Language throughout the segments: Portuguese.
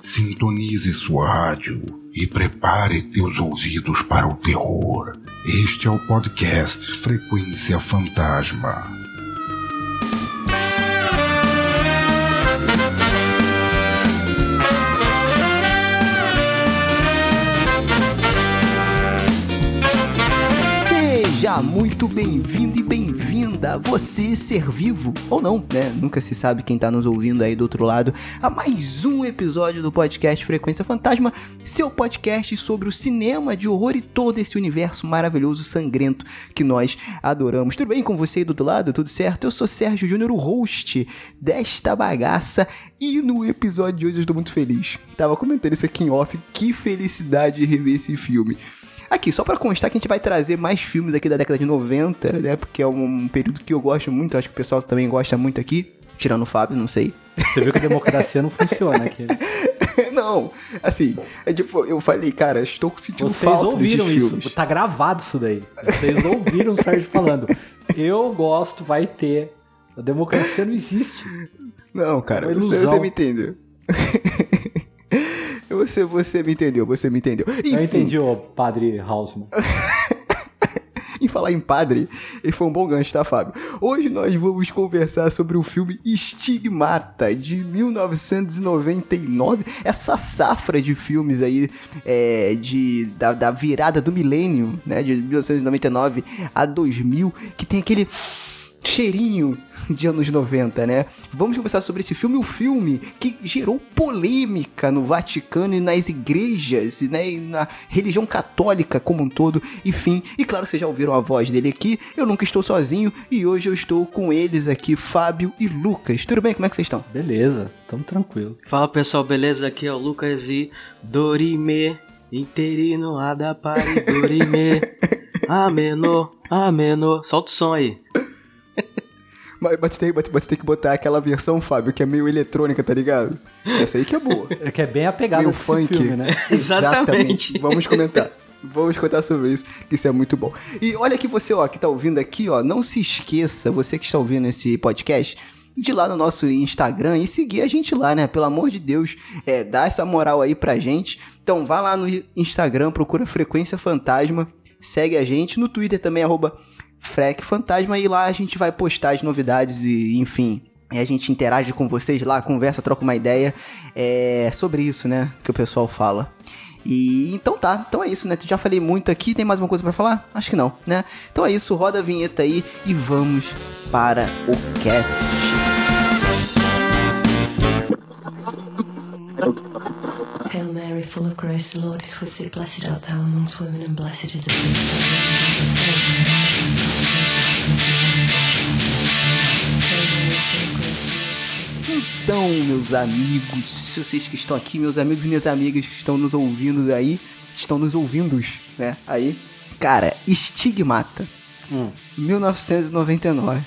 Sintonize sua rádio e prepare teus ouvidos para o terror. Este é o podcast Frequência Fantasma. Muito bem-vindo e bem-vinda, você ser vivo ou não, né? Nunca se sabe quem tá nos ouvindo aí do outro lado, a mais um episódio do podcast Frequência Fantasma, seu podcast sobre o cinema de horror e todo esse universo maravilhoso, sangrento que nós adoramos. Tudo bem com você aí do outro lado? Tudo certo? Eu sou Sérgio Júnior, o host desta bagaça e no episódio de hoje eu estou muito feliz. Tava comentando isso aqui em off, que felicidade rever esse filme. Aqui, só pra constar que a gente vai trazer mais filmes aqui da década de 90, né? Porque é um período que eu gosto muito, acho que o pessoal também gosta muito aqui. Tirando o Fábio, não sei. Você viu que a democracia não funciona aqui. não, assim, eu falei, cara, estou sentindo Vocês falta ouviram isso, filmes. tá gravado isso daí. Vocês ouviram o Sérgio falando. Eu gosto, vai ter. A democracia não existe. Não, cara, É você, você me entendeu. você, você me entendeu, você me entendeu. Enfim, Eu entendi, ô padre Hausmann. Em falar em padre, ele foi um bom gancho, tá, Fábio? Hoje nós vamos conversar sobre o filme Estigmata, de 1999. Essa safra de filmes aí é, de, da, da virada do milênio, né? De 1999 a 2000, que tem aquele cheirinho de anos 90, né? Vamos conversar sobre esse filme, o filme que gerou polêmica no Vaticano e nas igrejas, né? E na religião católica como um todo, enfim. E claro, vocês já ouviram a voz dele aqui. Eu nunca estou sozinho e hoje eu estou com eles aqui, Fábio e Lucas. Tudo bem? Como é que vocês estão? Beleza, tamo tranquilo. Fala pessoal, beleza? Aqui é o Lucas e Dorime, interino adapare Dorime, ameno, ameno. Solta o som aí. Mas, mas, tem, mas, mas tem que botar aquela versão, Fábio, que é meio eletrônica, tá ligado? Essa aí que é boa. É que é bem a pegada meio desse funk. filme, né? Exatamente. Vamos comentar. Vamos contar sobre isso, que isso é muito bom. E olha que você, ó, que tá ouvindo aqui, ó, não se esqueça, você que está ouvindo esse podcast, de ir lá no nosso Instagram e seguir a gente lá, né? Pelo amor de Deus, é, dá essa moral aí pra gente. Então vá lá no Instagram, procura Frequência Fantasma, segue a gente. No Twitter também, arroba Frec Fantasma, e lá a gente vai postar as novidades e, enfim, e a gente interage com vocês lá, conversa, troca uma ideia é, sobre isso, né? Que o pessoal fala. E então tá, então é isso, né? Já falei muito aqui, tem mais uma coisa pra falar? Acho que não, né? Então é isso, roda a vinheta aí e vamos para o cast. Hail Mary, full of grace, the Lord is with thee. Blessed art thou amongst women, and blessed is the fruit of thy womb, Jesus. Hail Mary, full. Então, meus amigos, vocês que estão aqui, meus amigos e minhas amigas que estão nos ouvindo aí, estão nos ouvindo, né? Aí, cara, Estigmata, 1999.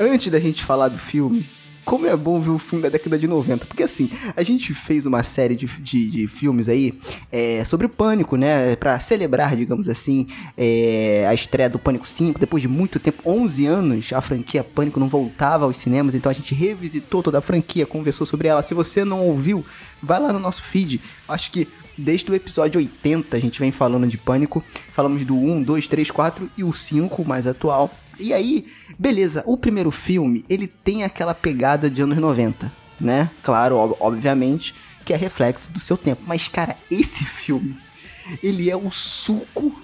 Antes da gente falar do filme, como é bom ver o filme da década de 90. Porque assim, a gente fez uma série de, de, de filmes aí é, sobre o Pânico, né? Pra celebrar, digamos assim, é, a estreia do Pânico 5. Depois de muito tempo, 11 anos, a franquia Pânico não voltava aos cinemas. Então a gente revisitou toda a franquia, conversou sobre ela. Se você não ouviu, vai lá no nosso feed. Acho que Desde o episódio 80 a gente vem falando de Pânico. Falamos do 1, 2, 3, 4 e o 5, o mais atual. E aí, beleza, o primeiro filme, ele tem aquela pegada de anos 90, né? Claro, ob- obviamente, que é reflexo do seu tempo. Mas, cara, esse filme, ele é o suco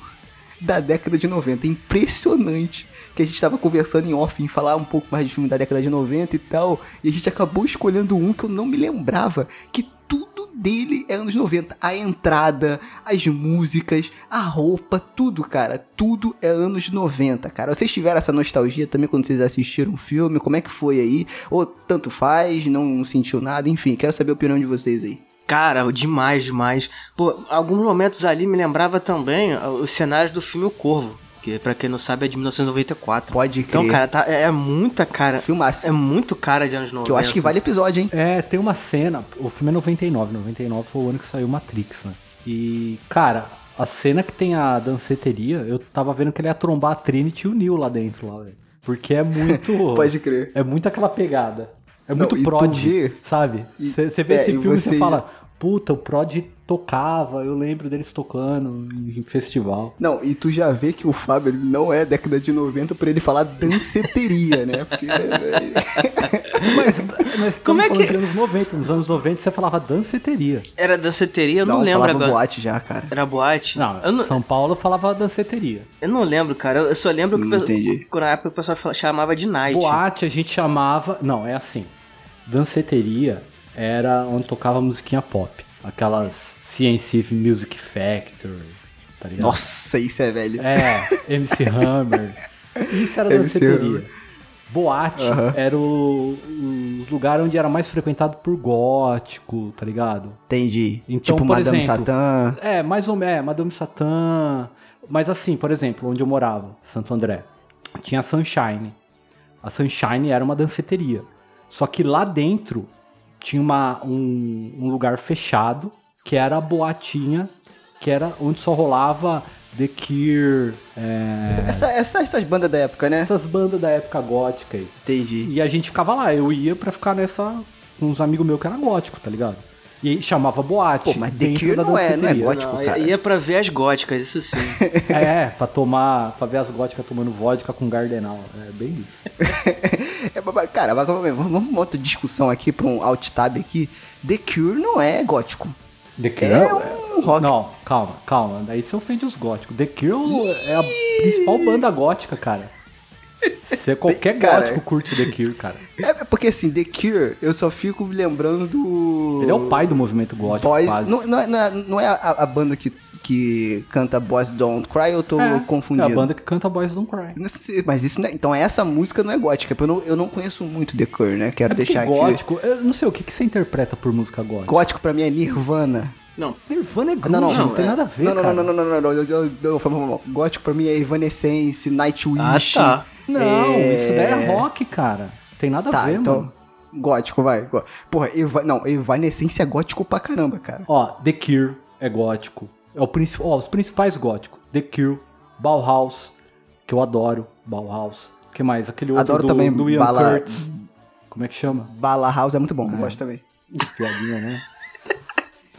da década de 90. É impressionante que a gente tava conversando em off em falar um pouco mais de filme da década de 90 e tal. E a gente acabou escolhendo um que eu não me lembrava. Que tudo dele é anos 90. A entrada, as músicas, a roupa, tudo, cara. Tudo é anos 90, cara. Vocês tiveram essa nostalgia também quando vocês assistiram o filme? Como é que foi aí? Ou tanto faz, não sentiu nada? Enfim, quero saber a opinião de vocês aí. Cara, demais, demais. Pô, alguns momentos ali me lembrava também os cenários do filme O Corvo. Que pra quem não sabe é de 1994. Pode crer. Então, cara, tá, é é muita cara. Filmaço. É muito cara de anos 90. Que eu acho que vale episódio, hein? É, tem uma cena. O filme é 99. 99 foi o ano que saiu Matrix, né? E, cara, a cena que tem a danceteria, eu tava vendo que ele ia trombar a Trinity e o Neo lá dentro, lá, velho. Porque é muito. Pode crer. É muito aquela pegada. É Não, muito tu prod, vê- sabe? Você vê é, esse filme e você você fala, puta, o prod tocava, eu lembro deles tocando em festival. Não, e tu já vê que o Fábio ele não é década de 90 por ele falar danceteria, né? Porque, Mas nós Como é falando que- de anos 90. Nos anos 90 você falava danceteria. Era danceteria? Eu não, não, lembro falava agora. boate já, cara. Era boate? Não, eu, não São Paulo falava danceteria. eu não lembro, cara. Eu só lembro que, entendi. na época o pessoal chamava de night. Boate a gente chamava. Não, é assim. Danceteria era onde tocava musiquinha pop. Aquelas CNC Music Factory, tá ligado? Nossa, isso é velho. É, MC Hammer. Isso era MC danceteria. Hammer. Boate era o, os lugares onde era mais frequentado por gótico, tá ligado? Entendi. Então, tipo por Madame exemplo, Satã. É, mais ou menos, Madame Satã. Mas assim, por exemplo, onde eu morava, Santo André, tinha a Sunshine. A Sunshine era uma danceteria. Só que lá dentro tinha uma, um, um lugar fechado, que era a boatinha, que era onde só rolava The Cure, é, Essa, essa- essas bandas da época, né? essas bandas da época gótica aí. Entendi. E a gente ficava lá, eu ia pra ficar nessa com uns amigos meus que era gótico, tá ligado? E aí chamava boate. Pô, mas The Cure da não é- não é gótico. Não, cara. ia pra ver as góticas, isso sim. É, pra tomar, pra ver as góticas tomando vodka com gardenal. É bem isso. É, cara, vamos outra discussão aqui pra um alt tab aqui. The Cure não é gótico. The Cure É um rock. Não, calma, calma. Daí você ofende os góticos. The Cure é a principal banda gótica, cara. Você qualquer Cara, gótico curte The Cure, cara. É porque assim, The Cure, eu só fico me lembrando do. Ele é o pai do movimento gótico, Boys. quase. Não, não é, não é- não é a, a banda que, que canta Boys Don't Cry, eu tô é, confundindo. É a banda que canta Boys Don't Cry. Não sei, Mas isso não é, Então essa música não é gótica, eu não, eu não conheço muito The Cure, né? Quero É deixar aqui. gótico, eu não sei o que, que você interpreta por música gótica. Gótico pra mim é Nirvana. Não, Nirvana é grunge, Não, não, não, tem é. nada a ver, Não, não, cara. não, não, não, não, não, não, não, não, mal, mal. Gótico pra mim é Evanescence, Nightwish. Ah, tá. Não, É. isso daí é rock, cara. Tem nada a Tá, ver, então. mano. Gótico, vai. Porra, Eva... não, Evanescence é gótico pra caramba, cara. Ó, The Cure é gótico. É o principal, os principais góticos. The Cure, Bauhaus, que eu adoro, Bauhaus. O que mais? Aquele outro Adoro do, também do Ian Bala- Curtis. Como é que chama? Bala House é muito bom, eu gosto também. Piadinha, né?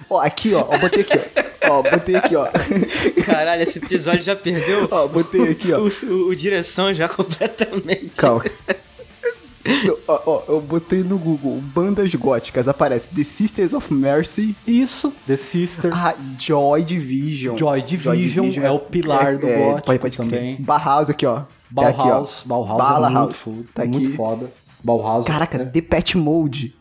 Ó, aqui, ó, ó, botei aqui, ó. Ó, botei aqui, ó. caralho, esse episódio já perdeu ó, botei aqui, ó. o, o- o direção já completamente. Calma. Não, ó, ó, eu botei no Google bandas góticas, aparece The Sisters of Mercy, Isso, The Sister. ah, Joy Division. Joy Division é o pilar do gótico pode, pode também. Bauhaus aqui, ó. Tá Bauhaus, aqui, ó. Bauhaus Bala é muito, foda, Tá muito aqui. foda. Bauhaus. Caraca, é. The Pet Mode.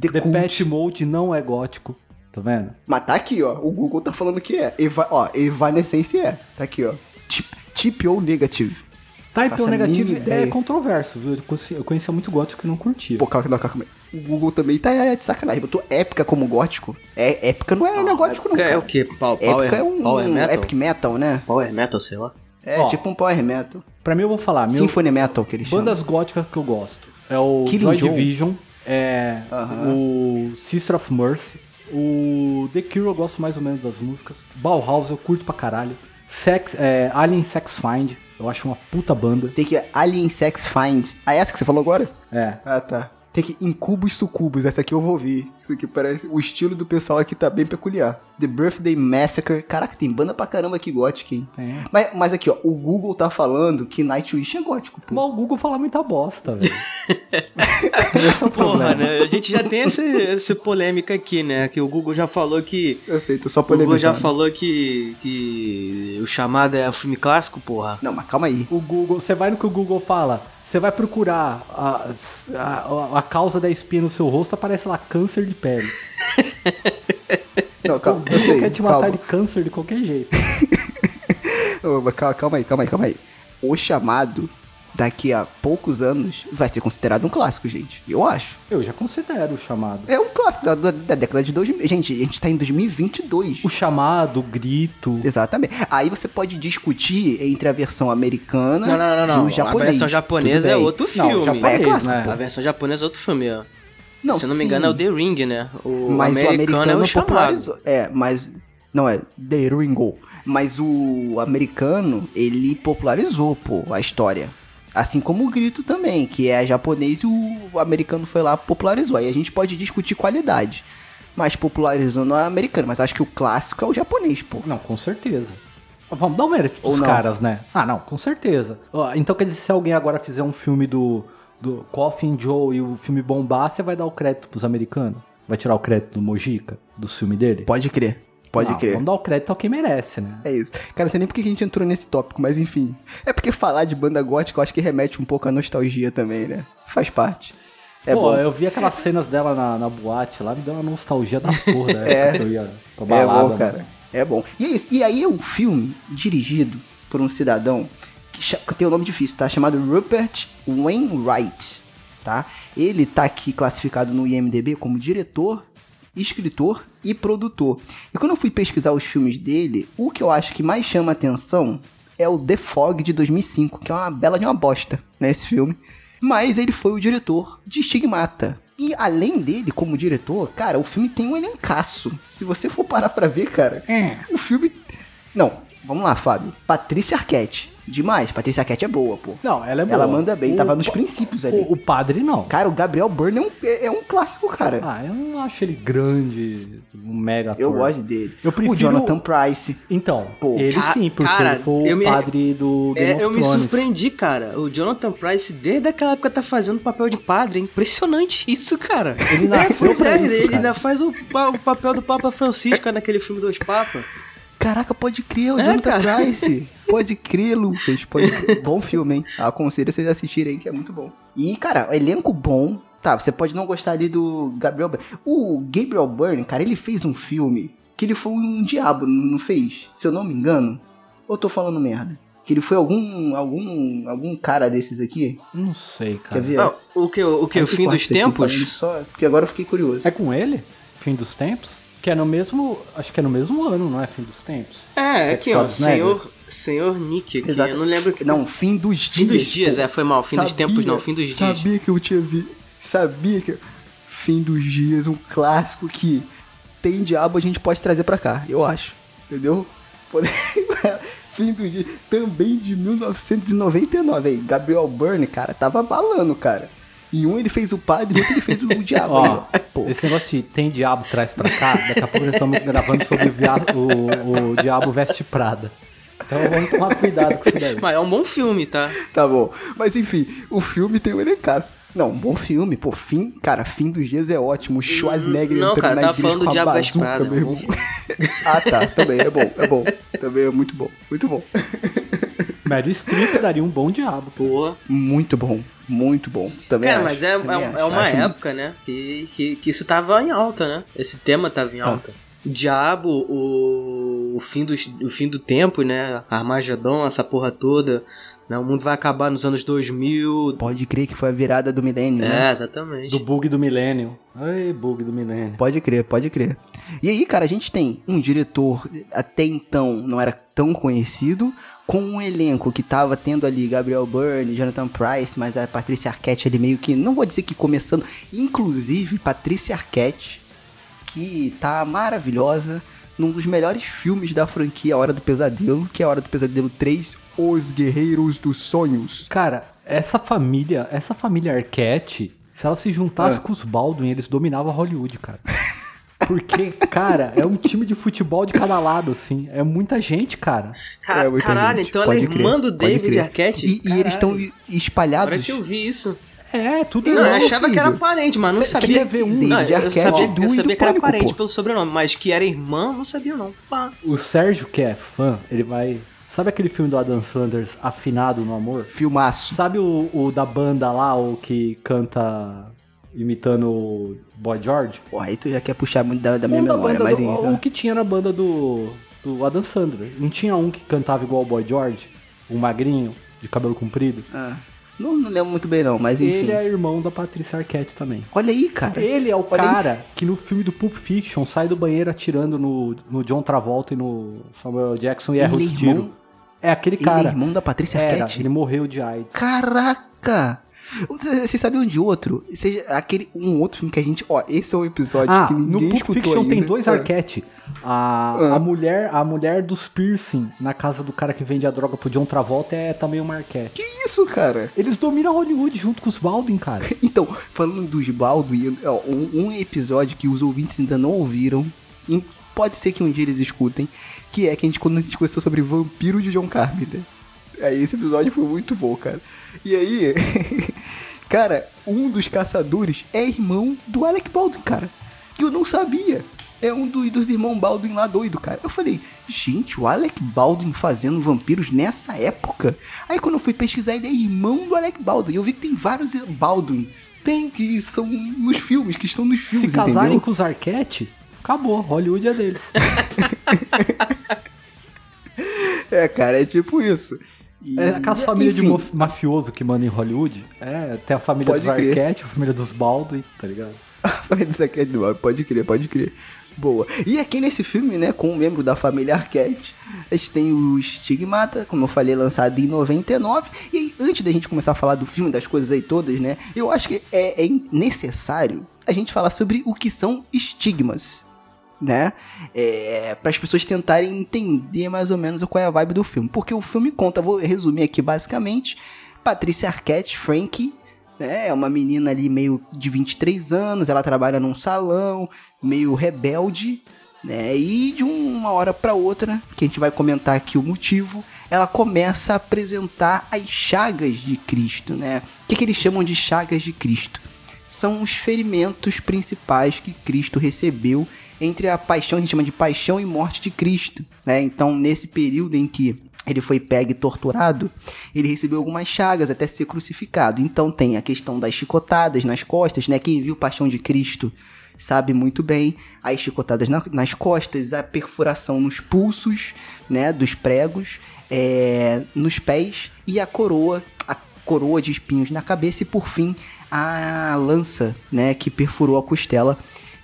The, The. Pet Mode não é gótico. Tá vendo? Mas tá aqui, ó. O Google tá falando que é. Eva, ó, Evanescence é. Tá aqui, ó. Tip, tip ou negative. Type Faço O a negativo é controverso, viu? Eu conheci- Eu conhecia muito gótico que não curtia. Pô, calma, calma. O Google também tá é, de sacanagem. Botou épica como gótico. É, épica não é, não é gótico, não. É cara. o quê? Pow- Power, Épica é um power metal? epic metal, né? Power metal, sei lá. É Ó. tipo um power metal. Pra mim eu vou falar, meu, Symphony metal que eles bandas chamam. góticas que eu gosto. É o Killing Joy Joe. Division, é Aham. o Sister of Mercy, o The Cure eu gosto mais ou menos das músicas. Bauhaus eu curto pra caralho. Sex, é, Alien Sex Find, eu acho uma puta banda. Tem que Alien Sex Find. Ah, essa que você falou agora? É. Ah, tá. Tem que Incubos Sucubos. Essa aqui eu vou ouvir. Isso aqui parece... O estilo do pessoal aqui tá bem peculiar. The Birthday Massacre. Caraca, tem banda pra caramba aqui gótica, hein? Tem. Mas, mas aqui, ó. O Google tá falando que Nightwish é gótico, pô. Mas o Google fala muita bosta, velho. Esse é o Porra, problema. né? A gente já tem esse, esse polêmica aqui, né? Que o Google já falou que. Eu sei, tô só O Google já polemizando. falou que, que o chamado é filme clássico, porra. Não, mas calma aí. O Google, você vai no que o Google fala, você vai procurar a, a, a causa da espinha no seu rosto, aparece lá câncer de pele. Não, calma, eu sei. quer te matar calma. de câncer de qualquer jeito. Calma, calma aí, calma aí, calma aí. O chamado, daqui a poucos anos, vai ser considerado um clássico, gente. Eu acho. Eu já considero o chamado. É um clássico da, da- da década de 2000. Gente, a gente tá em 2022. O chamado, o grito. Exatamente. Aí você pode discutir entre a versão americana Não, não, não, não. e o A japonês. versão japonesa é outro Não, filme. japonês, É clássico, né? A versão japonesa é outro filme, ó. Não, Se eu não me sim. engano, é o The Ring, né? O Mas americano, o americano é o chamado. popularizou. É, mas. Não, é The Ringo. Mas o americano, ele popularizou, pô, a história. Assim como o grito também, que é japonês e o americano foi lá popularizou. Aí a gente pode discutir qualidade. Mas popularizou no americano, mas acho que o clássico é o japonês, pô. Não, com certeza. Vamos dar um mérito pros não? caras, né? Ah, não, com certeza. Então quer dizer, se alguém agora fizer um filme do, do Coffin Joe e o filme bombar, você vai dar o crédito pros americanos? Vai tirar o crédito do Mojica, do filme dele? Pode crer, pode Não, crer. Vamos dar o crédito ao quem merece, né? É isso. Cara, não sei nem porque que a gente entrou nesse tópico, mas enfim. É porque falar de banda gótica eu acho que remete um pouco à nostalgia também, né? Faz parte. É Pô, bom. eu vi aquelas cenas dela na, na boate lá, me deu uma nostalgia da porra, né? É. que eu ia pra É balada, bom, mano. cara. É bom. E é isso. E aí é um filme dirigido por um cidadão que, que tem um nome difícil, tá? Chamado Rupert Wainwright, tá? Ele tá aqui classificado no IMDB como diretor, escritor e produtor. E quando eu fui pesquisar os filmes dele, o que eu acho que mais chama atenção é o The Fog de 2005, que é uma bela de uma bosta, né, esse filme. Mas ele foi o diretor de Stigmata. E além dele, como diretor, cara, o filme tem um elencaço. Se você for parar pra ver, cara, o filme. Não, vamos lá, Fábio. Patrícia Arquette. Demais. Patrícia Arquette é boa, pô. Não, ela é boa. Ela manda bem, O- tava nos princípios ali. O, o padre não. Cara, o Gabriel Byrne é um, é, é um clássico, cara. Ah, eu não acho ele grande, um mega ator. eu gosto dele. Eu prefiro- O Jonathan Price. Então, Pô, ele ca- sim, porque cara, ele foi o me- padre do Game É, of eu me Thrones. surpreendi, cara. O Jonathan Price, desde aquela época, tá fazendo papel de padre. É impressionante isso, cara. Ele nasceu é, pois pra é, isso, ele cara. ainda faz o, o papel do Papa Francisco naquele filme Dois Papas. Caraca, pode crer, o É, Jonathan cara. Price. Pode crer, Lucas. Pode crer. Bom filme, hein? Aconselho vocês assistirem aí, que é muito bom. E, cara, elenco bom. Tá, você pode não gostar ali do Gabriel Byrne. O Gabriel Byrne, cara, ele fez um filme que ele foi um diabo, não fez? Se eu não me engano. Ou eu tô falando merda? Que ele foi algum algum algum cara desses aqui? Não sei, Quer cara. ver? Não, o que? O que? O fim dos aqui, tempos? falando Só, porque agora eu fiquei curioso. É com ele? Fim dos tempos? Que é no mesmo. Acho que é no mesmo ano, não é? Fim dos tempos? É, aqui, ó. Senhor, senhor Nick aqui. Exato. Eu não lembro que. Não, fim dos dias. Fim dos dias, pô. é, foi mal. Fim dos tempos, não, fim dos dias. Sabia que eu tinha vi. Sabia que. Fim dos dias, um clássico que tem diabo a gente pode trazer pra cá, eu acho. Entendeu? Pode- Fim dos dias. Também de 1999. Aí, Gabriel Byrne, cara, tava balando, cara. Em um ele fez o padre, em outro ele fez o diabo. Ó, aí, Pô, esse negócio de tem diabo traz pra cá, daqui a pouco nós estamos gravando sobre o, via- o, o diabo veste Prada. Então vamos tomar cuidado com isso daí. Mas é um bom filme, tá? Tá bom. Mas enfim, o filme tem um elencaço. Não, um bom filme. Pô, fim, cara, fim dos dias é ótimo. O Schwarzenegger Não, entrando cara, na tava igreja falando com do a Diabo Veste Prada, meu irmão. ah, tá. Também é bom, é bom. Também é muito bom. Muito bom. Meryl Streep daria um bom diabo. Pô. Muito bom. Muito bom. Também Cara, acho, mas é, também é, acho. é uma Acho época, né? Que, que, que isso tava em alta, né? Esse tema tava Ah. em alta. O diabo, o, o, fim dos, o fim do tempo, né? Armagedon, essa porra toda. Né? O mundo vai acabar nos anos 2000. Pode crer que foi a virada do milênio, né? É, exatamente. Do bug do milênio. Ai, bug do milênio. Pode crer, pode crer. E aí, cara, a gente tem um diretor até então não era tão conhecido, com um elenco que tava tendo ali Gabriel Byrne, Jonathan Price, mas a Patrícia Arquette ali meio que, não vou dizer que começando, inclusive Patrícia Arquette, que tá maravilhosa num dos melhores filmes da franquia Hora do Pesadelo, que é A Hora do Pesadelo 3, Os Guerreiros dos Sonhos. Cara, essa família, essa família Arquette, se ela se juntasse Ah. com os Baldwin, eles dominavam Hollywood, cara. Porque, cara, é um time de futebol de cada lado, assim. É muita gente, cara. Ca- É, muita caralho, gente. então ela é irmã do David. Arquette? E, e eles estão espalhados. Agora que eu vi isso. É, tudo Não, eu achava que era filho. parente, mas não Cê- sabia. ver um não, David eu Arquette sabia, do eu sabia do que era Pânico, parente pô. pelo sobrenome, mas que era irmã, não sabia não. Pá. O Sérgio, que é fã, ele vai. Sabe aquele filme do Adam Sanders, Afinado no Amor? Filmaço. Sabe o, o da banda lá, o que canta imitando o Boy George? Porra, aí tu já quer puxar muito da, da minha memória, mas do- enfim. o que tinha na banda do, do Adam Sandler. Não tinha um que cantava igual o Boy George? Um magrinho, de cabelo comprido? Ah, não, não lembro muito bem não, mas enfim. Ele é irmão da Patrícia Arquette também. Olha aí, cara. Ele é o Olha aí. cara que no filme do Pulp Fiction sai do banheiro atirando no, no John Travolta e no Samuel Jackson e erra Ele é os tiros. É aquele Ele cara. é irmão da Patrícia Era, Arquette? ele morreu de AIDS. Caraca! Vocês vocês sabiam de outro? Seja aquele um outro filme que a gente. Ó, esse é um episódio Ah, que no ninguém Pulp escutou Fiction ainda. tem dois Ah. Arquette. A, a, mulher, a mulher dos piercing na casa do cara que vende a droga pro John Travolta é também uma Marquette. Que isso, cara? Eles dominam Hollywood junto com os Baldwin, cara. Então, falando dos Baldwin, ó, um, um episódio que os ouvintes ainda não ouviram, pode ser que um dia eles escutem, que é que a gente, quando a gente conversou sobre Vampiro de John Carpenter. Aí esse episódio foi muito bom, cara. E aí, cara, um dos caçadores é irmão do Alec Baldwin, cara. E eu não sabia. É um do, dos irmãos Baldwin lá doido, cara. Eu falei, gente, o Alec Baldwin fazendo vampiros nessa época. Aí quando eu fui pesquisar, ele é irmão do Alec Baldwin. E eu vi que tem vários Baldwins. Tem que são nos filmes, que estão nos filmes, Se casarem entendeu? com os Arquette, acabou. Hollywood é deles. É, cara, é tipo isso. E- É aquela família de enfim, mo- mafioso que manda em Hollywood. É, tem a família Pode dos crer. Arquette, a família dos Baldwin, tá ligado? Isso aqui é demais, pode crer, pode crer. Boa. E aqui nesse filme, né, com um membro da família Arquette, a gente tem o Stigmata, como eu falei, lançado em 99. E aí, antes da gente começar a falar do filme, das coisas aí todas, né, eu acho que é, é necessário a gente falar sobre o que são estigmas, né? É, para as pessoas tentarem entender mais ou menos qual é a vibe do filme. Porque o filme conta, vou resumir aqui basicamente, Patrícia Arquette, Frankie, né? É uma menina ali meio de 23 anos, ela trabalha num salão, meio rebelde, né? E de uma hora para outra, que a gente vai comentar aqui o motivo, ela começa a apresentar as chagas de Cristo, né? O que, que eles chamam de chagas de Cristo? São os ferimentos principais que Cristo recebeu entre a paixão, a gente chama de paixão e morte de Cristo, né? Então, nesse período em que ele foi pego e torturado, ele recebeu algumas chagas até ser crucificado. Então tem a questão das chicotadas nas costas, né? Quem viu Paixão de Cristo sabe muito bem. As chicotadas na- nas costas, a perfuração nos pulsos, né? Dos pregos, é, nos pés e a coroa, a coroa de espinhos na cabeça e por fim a lança, né? Que perfurou a costela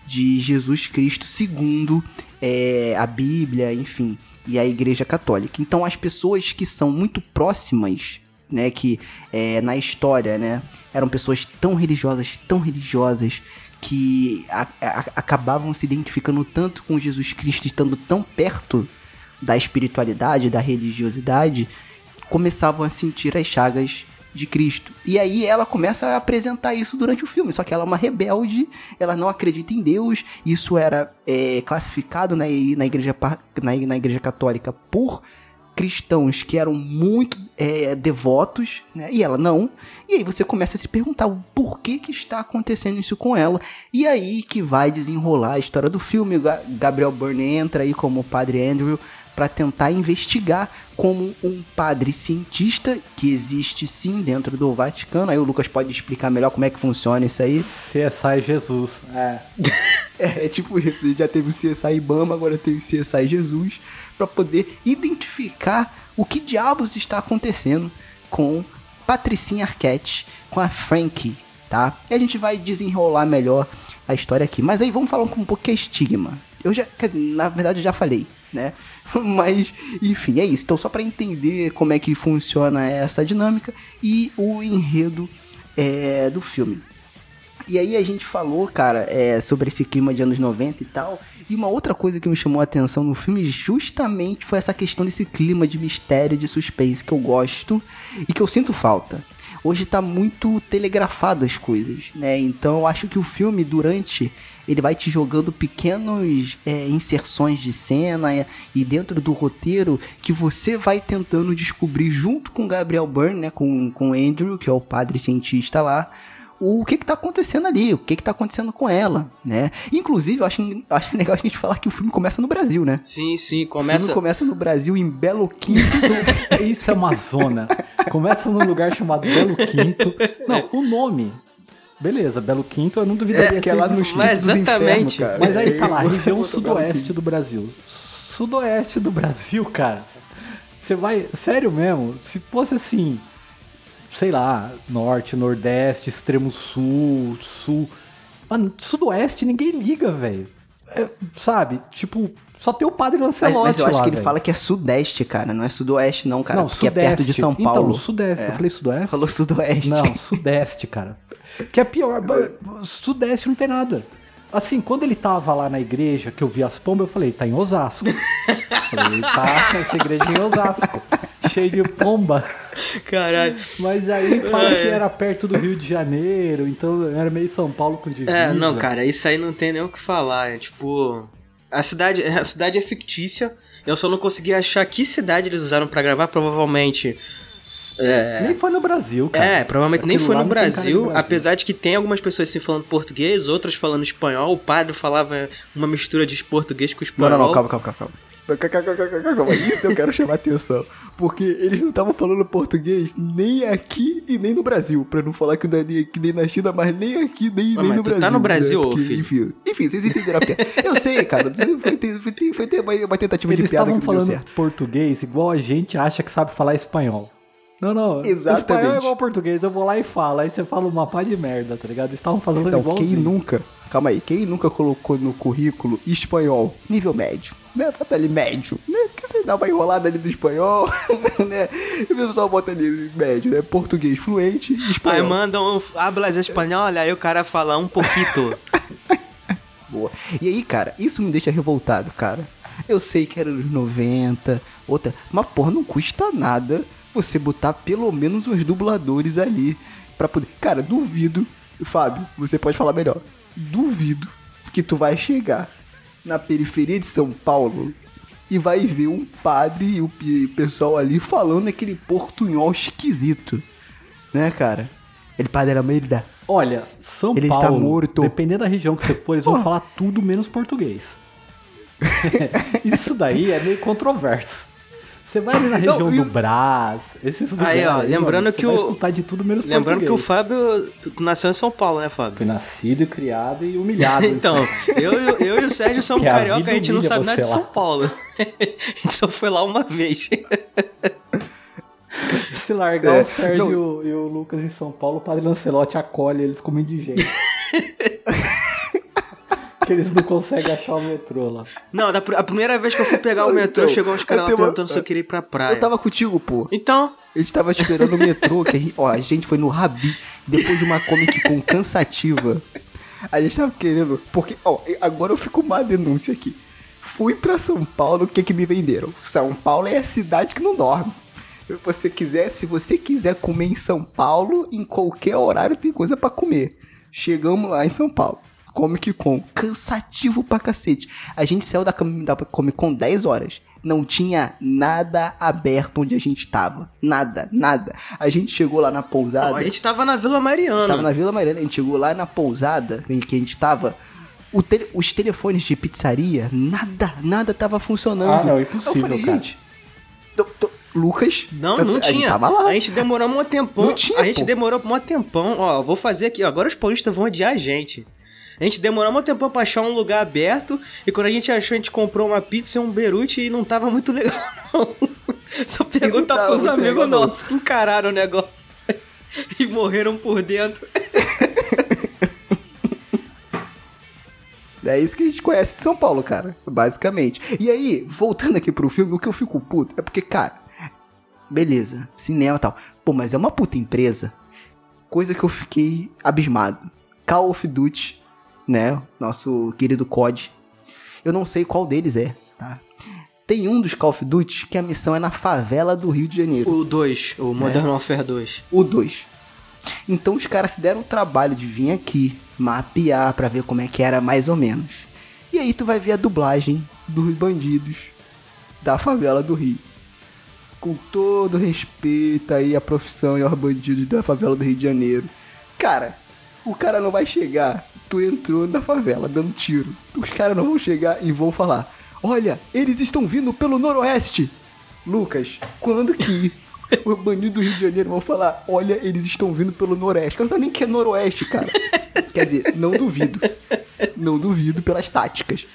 de Jesus Cristo segundo é, a Bíblia, enfim, e a Igreja Católica. Então as pessoas que são muito próximas, né, que é, na história, né, eram pessoas tão religiosas, tão religiosas que a- a- acabavam se identificando tanto com Jesus Cristo, estando tão perto da espiritualidade, da religiosidade, começavam a sentir as chagas de Cristo. E aí ela começa a apresentar isso durante o filme. Só que ela é uma rebelde, ela não acredita em Deus. Isso era é, classificado na, na, igreja, na, na igreja católica por cristãos que eram muito é, devotos, né? E ela não. E aí você começa a se perguntar o porquê que está acontecendo isso com ela. E aí que vai desenrolar a história do filme. Gabriel Byrne entra aí como o padre Andrew para tentar investigar como um padre cientista que existe sim dentro do Vaticano. Aí o Lucas pode explicar melhor como é que funciona isso aí. CSI Jesus. É. É, é tipo isso, já teve o CSI Ibama, agora tem o CSI Jesus, para poder identificar o que diabos está acontecendo com Patricinha Arquette, com a Frankie, tá? E a gente vai desenrolar melhor a história aqui. Mas aí vamos falar um pouco que é estigma. Eu já, na verdade, eu já falei, né? Mas, enfim, é isso. Então, só para entender como é que funciona essa dinâmica e o enredo é, do filme. E aí a gente falou, cara, é, sobre esse clima de anos 90 e tal. E uma outra coisa que me chamou a atenção no filme justamente foi essa questão desse clima de mistério, de suspense que eu gosto e que eu sinto falta. Hoje tá muito telegrafado as coisas, né? Então eu acho que o filme, durante, ele vai te jogando pequenos é, inserções de cena é, e dentro do roteiro que você vai tentando descobrir junto com Gabriel Byrne, né? Com, com Andrew, que é o padre cientista lá, o que que tá acontecendo ali, o que que tá acontecendo com ela, né? Inclusive, eu acho, acho legal a gente falar que o filme começa no Brasil, né? Sim, sim, O começa. filme começa no Brasil, em Belo Quinto. Isso, isso é uma zona. Começa num lugar chamado Belo Quinto. Não, o nome. Beleza, Belo Quinto eu não duvidaria É, que é lá. Mas Quintos dos exatamente. Infernos, cara. Mas aí tá lá, É, região sudoeste do Brasil. Sudoeste do Brasil, cara. Você vai. Sério mesmo, se fosse assim. Sei lá, norte, nordeste, extremo sul, sul. Mano, sudoeste ninguém liga, velho. É, sabe? Tipo, só tem o padre Mas, Lancelotti mas eu acho lá, que ele velho. fala que é sudeste, cara, não é sudoeste não, cara, não, porque é perto de São Paulo. Então, sudeste. Eu falei sudoeste? Falou sudoeste. Não, sudeste, cara. Que é pior. Sudeste não tem nada. Assim, quando ele tava lá na igreja, que eu vi as pombas, eu falei, tá em Osasco. falei, tá nessa igreja em Osasco. Cheio de pomba. Caralho. Mas aí fala É. que era perto do Rio de Janeiro, então era meio São Paulo com divisa. É, não, cara, isso aí não tem nem o que falar. É tipo. A cidade, a cidade é fictícia. Eu só não consegui achar que cidade eles usaram pra gravar. Provavelmente. Nem foi no Brasil, cara. É, provavelmente nem Aquilo foi lá no não Brasil, Brasil. apesar de que tem algumas pessoas se falando português, outras falando espanhol. O padre falava uma mistura de português com Não, espanhol. não, não, calma, calma, calma, calma. Calma. Isso eu quero chamar atenção. Porque eles não estavam falando português nem aqui e nem no Brasil. Pra não falar que não é nem aqui nem na China, mas nem aqui nem, nem mas no tu tá Brasil. no Brasil, né? Porque, filho. enfim, enfim, vocês entenderam a piada. Eu sei, cara. Foi ter, foi ter, foi ter uma, uma tentativa Eles de piada que estavam não deu falando certo. português igual a gente acha que sabe falar espanhol. Não, não. Exatamente. Espanhol é igual português, eu vou lá e falo. Aí você fala uma pá de merda, tá ligado? Eles estavam falando Então, igual. quem nunca, calma aí, quem nunca colocou no currículo espanhol nível médio, né? Bota ali médio, né? Porque você dá uma enrolada ali do espanhol, né? E o pessoal bota ali médio, né? Português fluente, Aí espanhol. mandam, um, hablas espanhol, aí o cara fala um pouquito. Boa. E aí, cara, isso me deixa revoltado, cara. Eu sei que era nos 90, outra, mas porra, não custa nada você botar pelo menos uns dubladores ali pra poder. Cara, duvido, Fábio, você pode falar melhor. Duvido que tu vai chegar na periferia de São Paulo e vai ver um padre e o pessoal ali falando aquele portunhol esquisito. Né, cara? Ele padre era merda. Olha, São Ele está Paulo, morto. dependendo da região que você for, eles vão falar tudo menos português. Isso daí é meio controverso. Você vai ali na Não, região e do o- Brás, esses lugares ó, lembrando mano, que o- escutar de tudo menos Lembrando que o português. Fábio. Tu, tu nasceu em São Paulo, né, Fábio? Fui nascido, criado e humilhado. Então, eu, eu, eu e o Sérgio somos Que a carioca, vida a gente não sabe nada de. São Paulo. A gente só foi lá uma vez. Se largar É, o Sérgio e o Lucas em São Paulo, o Padre Lancelotti acolhe eles como indigentes. Que eles não conseguem achar o metrô lá. Não, da, pr- a primeira vez que eu fui pegar o metrô, Então, chegou uns caras lá tenho uma- perguntando se eu queria ir pra praia. Eu tava contigo, pô. Então, A gente tava esperando o metrô, que a gente, ó, a gente foi no Rabi, depois de uma Comic Con cansativa. A gente tava querendo, porque, ó, agora eu fico uma denúncia aqui. Fui pra São Paulo, o que que me venderam? São Paulo é a cidade que não dorme. Se você quiser, se você quiser comer em São Paulo, em qualquer horário tem coisa pra comer. Chegamos lá em São Paulo. Comic Con, cansativo pra cacete. A gente saiu da, da Comic Con 10 horas. Não tinha nada aberto onde a gente tava. Nada, nada. A gente chegou lá na pousada. ó, a gente tava na Vila Mariana. Estava na Vila Mariana, a gente chegou lá na pousada em que a gente tava. o tele- os telefones de pizzaria, nada, nada tava funcionando. Ah, não, Eu impossível, falei, cara. gente, tô- tô- Lucas. Não, a- não a gente tinha. tava lá. A gente demorou um tempão. Não tinha, a gente pô. demorou um tempão. Ó, eu vou fazer aqui. ó, Agora os paulistas vão odiar a gente. A gente demorou um tempão pra achar um lugar aberto. E quando a gente achou, a gente comprou uma pizza e um berute e não tava muito legal, não. Só pergunta pros amigos nossos que encararam o negócio. e morreram por dentro. É isso que a gente conhece de São Paulo, cara. Basicamente. E aí, voltando aqui pro filme, o que eu fico puto é porque, cara, beleza, cinema e tal. Pô, mas é uma puta empresa. Coisa que eu fiquei abismado. Call of Duty, né? Nosso querido COD. Eu não sei qual deles é, tá? Tem um dos Call of Duty que a missão é na favela do Rio de Janeiro. O 2, o Modern Warfare 2. O 2. Então os caras se deram o trabalho de vir aqui, mapear pra ver como é que era mais ou menos. E aí tu vai ver a dublagem dos bandidos da favela do Rio. Com todo respeito aí à profissão e aos bandidos da favela do Rio de Janeiro. Cara, o cara não vai chegar, tu entrou na favela dando tiro. Os caras não vão chegar e vão falar: Olha, eles estão vindo pelo noroeste. Lucas, quando que os bandidos do Rio de Janeiro vão falar: Olha, eles estão vindo pelo noroeste? Eu não sei nem que é noroeste, cara. Quer dizer, não duvido. Não duvido pelas táticas.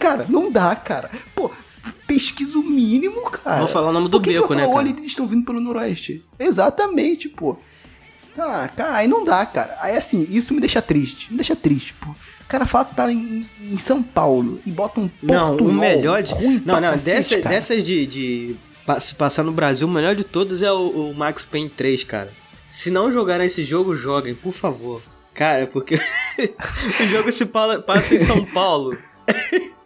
Cara, não dá, cara. Pô, pesquisa o mínimo, cara. Vou falar o nome do Por que que beco, né, falar? Olha, eles estão vindo pelo noroeste. Exatamente, pô. Ah, cara, aí não dá, cara. Aí assim, isso me deixa triste. Me deixa triste, pô. O cara fala que tá em, em São Paulo e bota um Não, o melhor de. Não, não, cacete, dessa, cara. dessas de, de passar no Brasil, o melhor de todos é o, o Max Payne 3, cara. Se não jogaram esse jogo, joguem, por favor. Cara, porque o jogo se passa em São Paulo.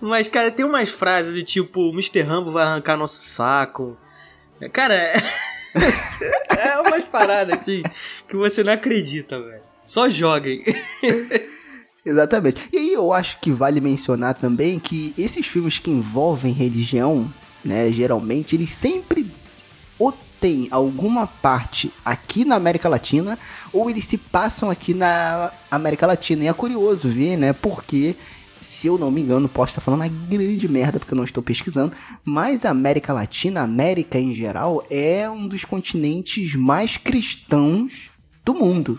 Mas, cara, tem umas frases do tipo: o Mr. Rambo vai arrancar nosso saco. Cara, é, umas paradas assim que você não acredita, velho. Só joguem. Exatamente. E aí eu acho que vale mencionar também que esses filmes que envolvem religião, né, geralmente eles sempre ou tem alguma parte aqui na América Latina ou eles se passam aqui na América Latina. E é curioso ver, né, porque se eu não me engano, posso estar falando uma grande merda porque eu não estou pesquisando, mas a América Latina, a América em geral, é um dos continentes mais cristãos do mundo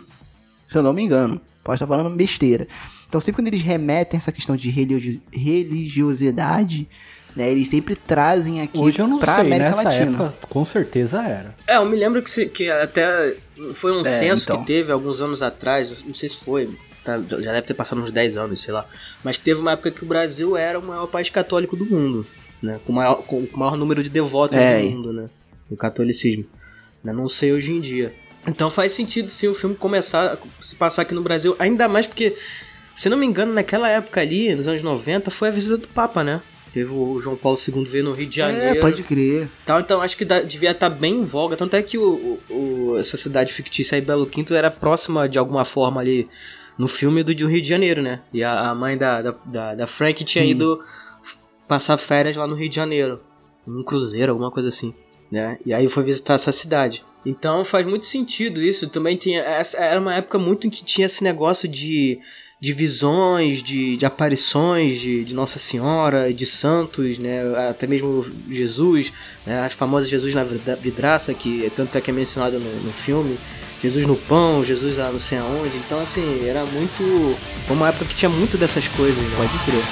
se eu não me engano. Posso estar falando besteira. Então, sempre quando eles remetem essa questão de religi- religiosidade, né, eles sempre trazem aqui Hoje eu não pra sei, América nessa Latina. época com certeza era. É, eu me lembro que, se- que até foi um censo então. que teve alguns anos atrás, não sei se foi, tá, já deve ter passado uns 10 anos, sei lá. Mas que teve uma época que o Brasil era o maior país católico do mundo, né? Com o maior, com o maior número de devotos É. do mundo, né? Do catolicismo. Né? Não sei hoje em dia. Então faz sentido sim o filme começar a se passar aqui no Brasil, ainda mais porque, se não me engano, naquela época ali, nos anos 90, foi a visita do Papa, né? Teve o João Paulo II veio no Rio de Janeiro. É, pode crer. Tal, então acho que devia estar bem em voga. Tanto é que o, o- o- essa cidade fictícia aí, Belo Quinto, era próxima de alguma forma ali no filme do, do Rio de Janeiro, né? E a, a mãe da, da, da, da Frank tinha Sim. ido passar férias lá no Rio de Janeiro. Num cruzeiro, alguma coisa assim. Né? E aí foi visitar essa cidade. Então faz muito sentido isso. Também tinha. essa- Era uma época muito em que tinha esse negócio de, de visões, de, de aparições de, de Nossa Senhora, de santos, né? Até mesmo Jesus, né? As famosas Jesus na vidraça, que tanto é que é mencionado no, no filme. Jesus no pão, Jesus lá não sei aonde. Então, assim, era muito. Foi uma época que tinha muito dessas coisas, né? Pode crer.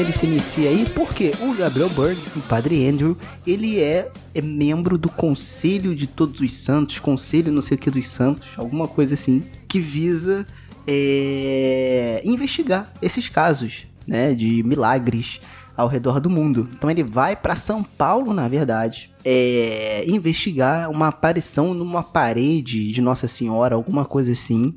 Ele se inicia aí porque o Gabriel Byrne, o Padre Andrew, ele é, é membro do Conselho de Todos os Santos, Conselho não sei o que dos Santos, alguma coisa assim, que visa é, investigar esses casos, né, de milagres ao redor do mundo. Então ele vai para São Paulo, na verdade, é, investigar uma aparição numa parede de Nossa Senhora, alguma coisa assim.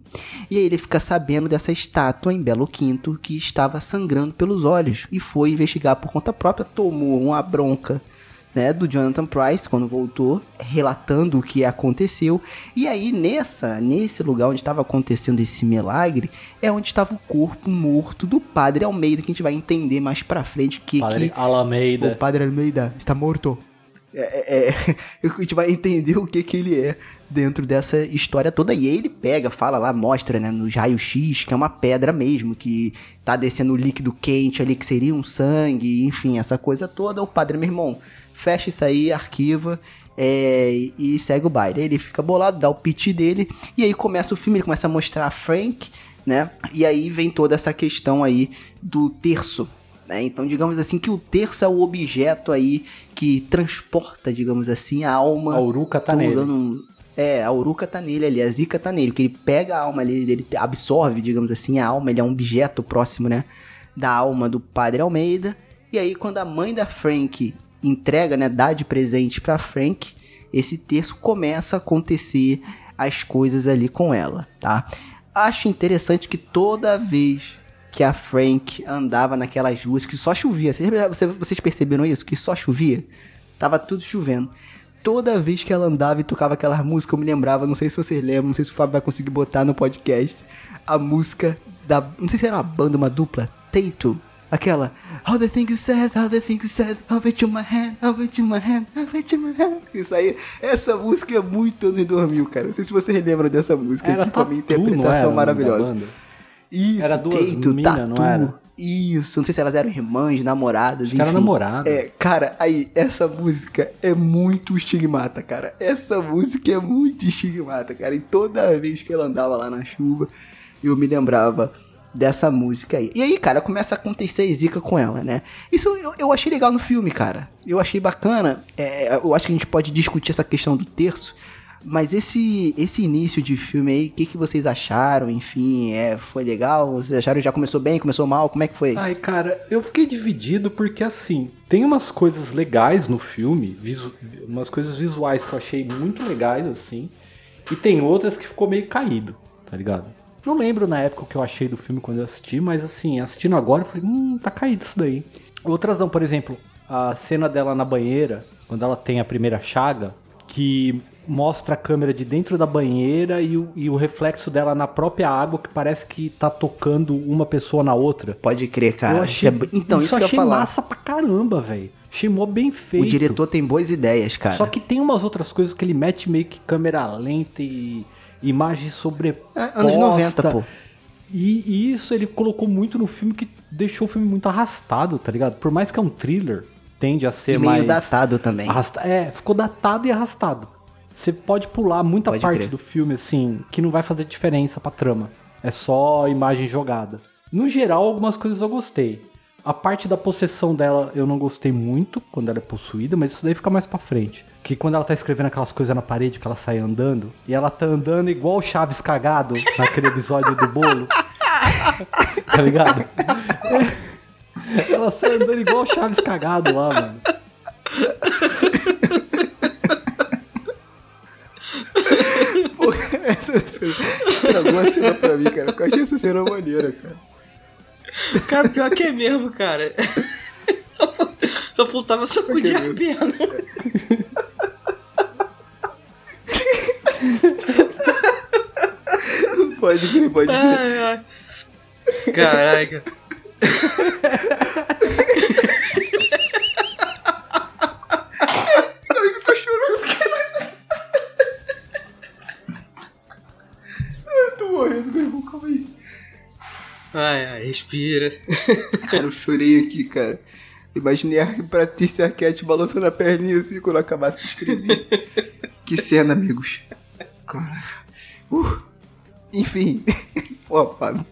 E aí ele fica sabendo dessa estátua em Belo Quinto que estava sangrando pelos olhos e foi investigar por conta própria, tomou uma bronca né, do Jonathan Price quando voltou, relatando o que aconteceu. E aí nessa, nesse lugar onde estava acontecendo esse milagre, é onde estava o corpo morto do Padre Almeida, que a gente vai entender mais pra frente que, Padre que Alameida. o Padre Almeida está morto. É, é, é, a gente vai entender o que que ele é dentro dessa história toda. E aí ele pega, fala lá, mostra, né, nos raios-x, que é uma pedra mesmo, que tá descendo líquido quente ali, que seria um sangue, enfim, essa coisa toda. O padre, meu irmão, fecha isso aí, arquiva é, e segue o baile. Ele fica bolado, dá o pitch dele, e aí começa o filme, ele começa a mostrar a Frank, né, e aí vem toda essa questão aí do terço, né? Então, digamos assim, que o terço é o objeto aí que transporta, digamos assim, a alma. A uruca tá nele. um- É, a uruca tá nele ali, a zica tá nele, que ele pega a alma ali, ele absorve, digamos assim, a alma, ele é um objeto próximo, né, da alma do padre Almeida. E aí, quando a mãe da Frank entrega, né, dá de presente pra Frank, esse terço começa a acontecer as coisas ali com ela, tá? Acho interessante que toda vez que a Frank andava naquelas ruas que só chovia. Vocês perceberam isso? Que só chovia? Tava tudo chovendo. Toda vez que ela andava e tocava aquela música, eu me lembrava, não sei se vocês lembram, não sei se o Fábio vai conseguir botar no podcast, a música da. Não sei se era uma banda, uma dupla. Taito. Aquela. How the thing is said, how the thing is said, I'll you my hand, I'll you my hand, I'll you my hand. Isso aí, essa música é muito anos 2000, cara. Não sei se vocês lembram dessa música Era aqui com a minha Tatu, não interpretação era, maravilhosa. Isso, Era duas Taito, mina, Tatu. não era? Isso, não sei se elas eram irmãs, namoradas, que era enfim. namorada. É, cara, aí, essa música é muito estigmata, cara. Essa música é muito estigmata, cara. E toda vez que ela andava lá na chuva, eu me lembrava dessa música aí. E aí, cara, começa a acontecer zica com ela, né? Isso eu, eu achei legal no filme, cara. Eu achei bacana. É, eu acho que a gente pode discutir essa questão do terço. Mas esse, esse início de filme aí, o que, que vocês acharam? Enfim, é, foi legal? Vocês acharam já começou bem, começou mal? Como é que foi? Ai, cara, eu fiquei dividido porque, assim, tem umas coisas legais no filme, umas coisas visuais que eu achei muito legais, assim, e tem outras que ficou meio caído, tá ligado? Não lembro na época o que eu achei do filme quando eu assisti, mas, assim, assistindo agora, eu falei, hum, tá caído isso daí. Outras não, por exemplo, a cena dela na banheira, quando ela tem a primeira chaga, que mostra a câmera de dentro da banheira e o, e o reflexo dela na própria água, que parece que tá tocando uma pessoa na outra. Pode crer, cara. eu achei, Isso é- então, isso, eu que eu achei falar. massa pra caramba, velho. Achei mó bem feito. O diretor tem boas ideias, cara. Só que tem umas outras coisas que ele mete meio que câmera lenta e imagem sobreposta. É, anos 90, pô. E, e isso ele colocou muito no filme que deixou o filme muito arrastado, tá ligado? Por mais que é um thriller, tende a ser E meio mais... datado também. Arrasta... É, ficou datado e arrastado. Você pode pular muita Pode parte crer. do filme, assim, que não vai fazer diferença pra trama. É só imagem jogada. No geral, algumas coisas eu gostei. A parte da possessão dela eu não gostei muito, quando ela é possuída, mas isso daí fica mais pra frente. Que quando ela tá escrevendo aquelas coisas na parede, que ela sai andando, e ela tá andando igual o Chaves cagado naquele episódio do bolo. tá ligado? Ela sai andando igual o Chaves cagado lá, mano. Pô, essa cena estragou a cena pra mim, cara. porque Eu achei essa cena maneira, cara. Cara, pior que é mesmo, cara. Só, só faltava sacudir a perna. Pode crer, pode crer. Ai, ai. Caraca. Eu tô chorando, cara. Eu tô morrendo, meu irmão, calma aí. Ai, ai, respira. Cara, eu chorei aqui, cara. Imaginei a Patrícia Arquette balançando a perninha assim quando eu acabasse de escrever. que cena, amigos. Caraca. Uh. Enfim. Pô, Fábio.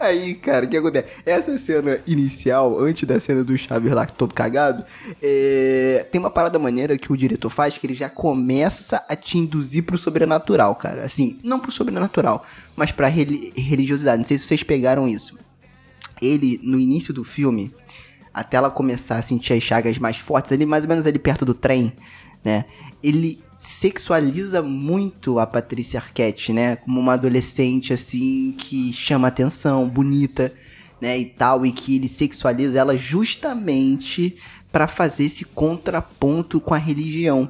Aí, cara, o que acontece? Essa cena inicial, antes da cena do Chaves lá todo cagado, é, tem uma parada maneira que o diretor faz que ele já começa a te induzir pro sobrenatural, cara. Assim, não pro sobrenatural, mas pra reli- religiosidade. Não sei se vocês pegaram isso ele, no início do filme, até ela começar a sentir as chagas mais fortes, ali mais ou menos ali perto do trem, né? Ele sexualiza muito a Patrícia Arquette, né? Como uma adolescente, assim, que chama atenção, bonita, né? E tal, e que ele sexualiza ela justamente pra fazer esse contraponto com a religião.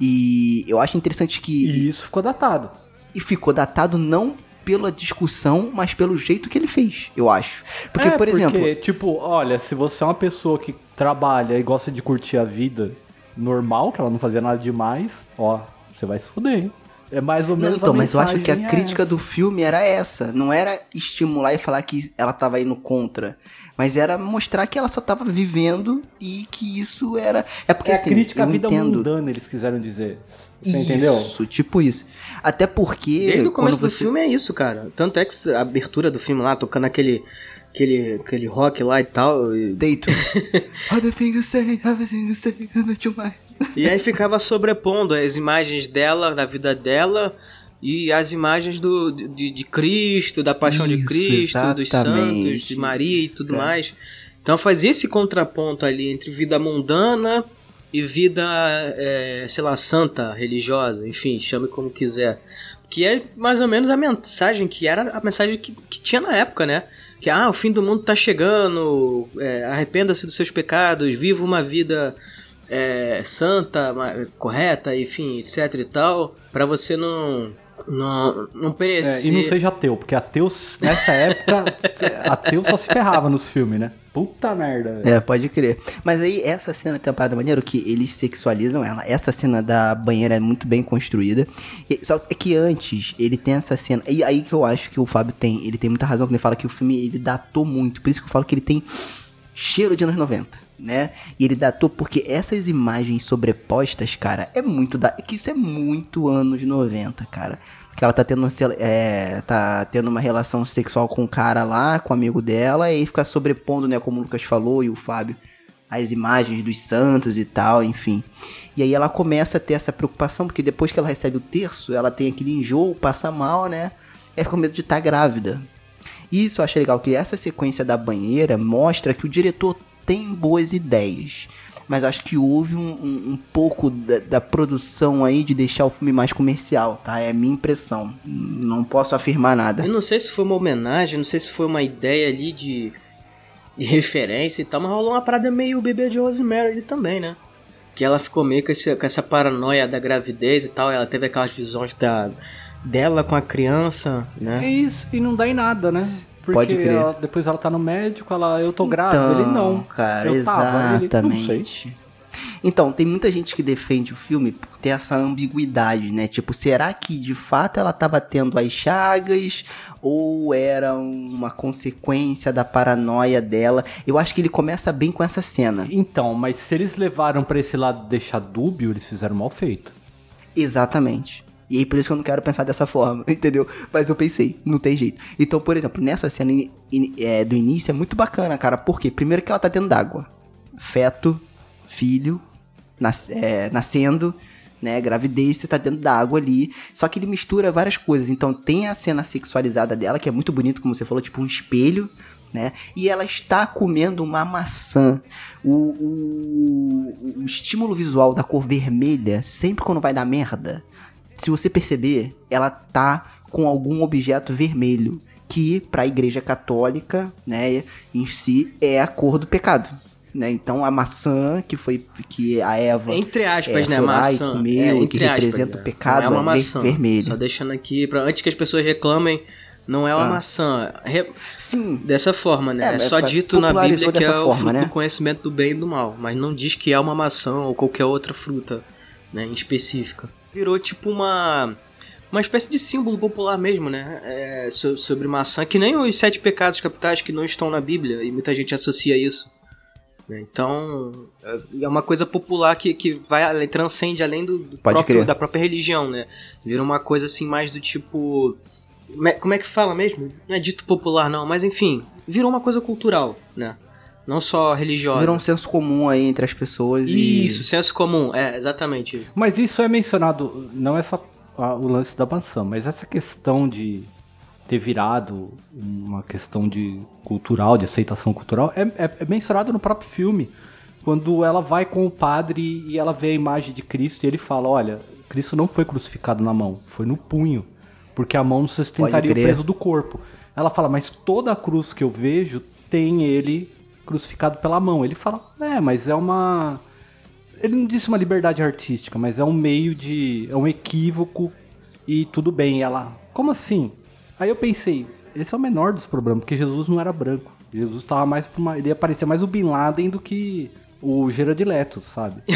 E eu acho interessante que E isso ficou datado. e ficou datado não pela discussão, mas pelo jeito que ele fez, eu acho. Porque, É, por exemplo, Porque, tipo, olha, se você é uma pessoa que trabalha e gosta de curtir a vida normal, que ela não fazia nada demais, ó, você vai se fuder, hein? É mais ou Não, menos então, a mas eu acho que a é crítica essa. do filme era essa. Não era estimular e falar que ela tava indo contra. Mas era mostrar que ela só tava vivendo e que isso era. É porque É a assim, crítica à vida entendo. mundana, eles quiseram dizer. Você isso, entendeu? tipo isso. Até porque. Desde o começo quando do você... filme é isso, cara. Tanto é que a abertura do filme lá, tocando aquele, aquele, aquele rock lá e tal. E, Deito. E aí ficava sobrepondo as imagens dela, da vida dela, e as imagens do, de, de Cristo, da paixão de Isso, Cristo, dos exatamente, santos, de Maria e isso, tudo cara. mais. Então fazia esse contraponto ali entre vida mundana e vida, é, sei lá, santa, religiosa, enfim, chame como quiser. Que é mais ou menos a mensagem que era a mensagem que, que tinha na época, né? Que ah, o fim do mundo tá chegando, é, arrependa-se dos seus pecados, viva uma vida é, santa, correta, enfim, etc e tal, pra você não não, não É, perecer. e não seja ateu, porque ateus, nessa época, ateu só se ferrava nos filmes, né? Puta merda, velho. É, pode crer. Mas aí, essa cena tem uma parada maneira que eles sexualizam ela. Essa cena da banheira é muito bem construída. E- só que antes, ele tem essa cena. E aí que eu acho que o Fábio tem. Ele tem muita razão quando ele fala que o filme ele datou muito. Por isso que eu falo que ele tem cheiro de anos 90. Né? E ele datou porque essas imagens sobrepostas, cara, é muito da. Que isso é muito anos 90, cara. Que ela tá tendo, é, tá tendo uma relação sexual com o cara lá, com o amigo dela, e fica sobrepondo, né, como o Lucas falou e o Fábio, as imagens dos santos e tal, enfim. E aí ela começa a ter essa preocupação, porque depois que ela recebe o terço, ela tem aquele enjoo, passa mal, né? E fica com medo de estar grávida. E isso eu achei legal, que essa sequência da banheira mostra que o diretor tem boas ideias. Mas acho que houve um, um, um pouco da, da produção aí de deixar o filme mais comercial, tá? É a minha impressão. Não posso afirmar nada. Eu não sei se foi uma homenagem, não sei se foi uma ideia ali de, de referência e tal, mas rolou uma parada meio bebê de Rosemary ali também, né? Que ela ficou meio com, esse, com essa paranoia da gravidez e tal, ela teve aquelas visões da, dela com a criança, né? É isso, e não dá em nada, né? Porque Pode crer. ela- depois ela tá no médico, ela, eu tô grávida, ele não. cara, eu tava, ele, exatamente. Então, tem muita gente que defende o filme por ter essa ambiguidade, né? Tipo, será que de fato ela tava tendo as chagas ou era uma consequência da paranoia dela? Eu acho que ele começa bem com essa cena. Então, mas se eles levaram pra esse lado de deixar dúbio, eles fizeram mal feito. Exatamente. E aí por isso que eu não quero pensar dessa forma, entendeu? Mas eu pensei, não tem jeito. Então, por exemplo, nessa cena in- in- é, do início é muito bacana, cara. Por quê? Primeiro que ela tá dentro d'água. Feto, filho, nas- é, nascendo, né? Gravidez, você tá dentro da água ali. Só que ele mistura várias coisas. Então tem a cena sexualizada dela, que é muito bonito, como você falou, tipo um espelho. Né? E ela está comendo uma maçã. O, o, o estímulo visual da cor vermelha, sempre quando vai dar merda, se você perceber, ela tá com algum objeto vermelho, que para a Igreja Católica, né, em si é a cor do pecado, né? Então a maçã que foi que a Eva Entre aspas, É, né? Maçã. comeu, é, que entre aspas, representa né? o pecado, Não é uma é maçã. vermelho. Só deixando aqui, pra, antes que as pessoas reclamem, não é uma Ah. maçã. Re- sim, Dessa forma, né? É, É, só dito na Bíblia que é dessa o forma, fruto né? do conhecimento do bem e do mal. Mas não diz que é uma maçã ou qualquer outra fruta, né? Em específica. Virou tipo uma. Uma espécie de símbolo popular mesmo, né? É, so- sobre maçã, que nem os sete pecados capitais que não estão na Bíblia, e muita gente associa isso. né? Então, é- uma coisa popular que, que vai transcende além do, do próprio, da própria religião, né? Vira uma coisa assim mais do tipo. Como é que fala mesmo? Não é dito popular, não, mas enfim, virou uma coisa cultural, né? Não só religiosa. virou um senso comum aí entre as pessoas e Isso, senso comum, é, exatamente isso. Mas isso é mencionado, não essa a- o lance da maçã, mas essa questão de ter virado uma questão de cultural, de aceitação cultural, é, é, é mencionado no próprio filme. Quando ela vai com o padre e ela vê a imagem de Cristo e ele fala: Olha, Cristo não foi crucificado na mão, foi no punho, porque a mão não sustentaria o peso do corpo. Ela fala: Mas toda a cruz que eu vejo tem ele crucificado pela mão. Ele fala: É, mas é uma. Ele não disse uma liberdade artística, mas é um meio de. É um equívoco e tudo bem. E ela, como assim? Aí eu pensei, esse é o menor dos problemas, porque Jesus não era branco. Jesus tava mais pra uma. Ele ia parecer mais o Bin Laden do que o Gerard Leto, sabe?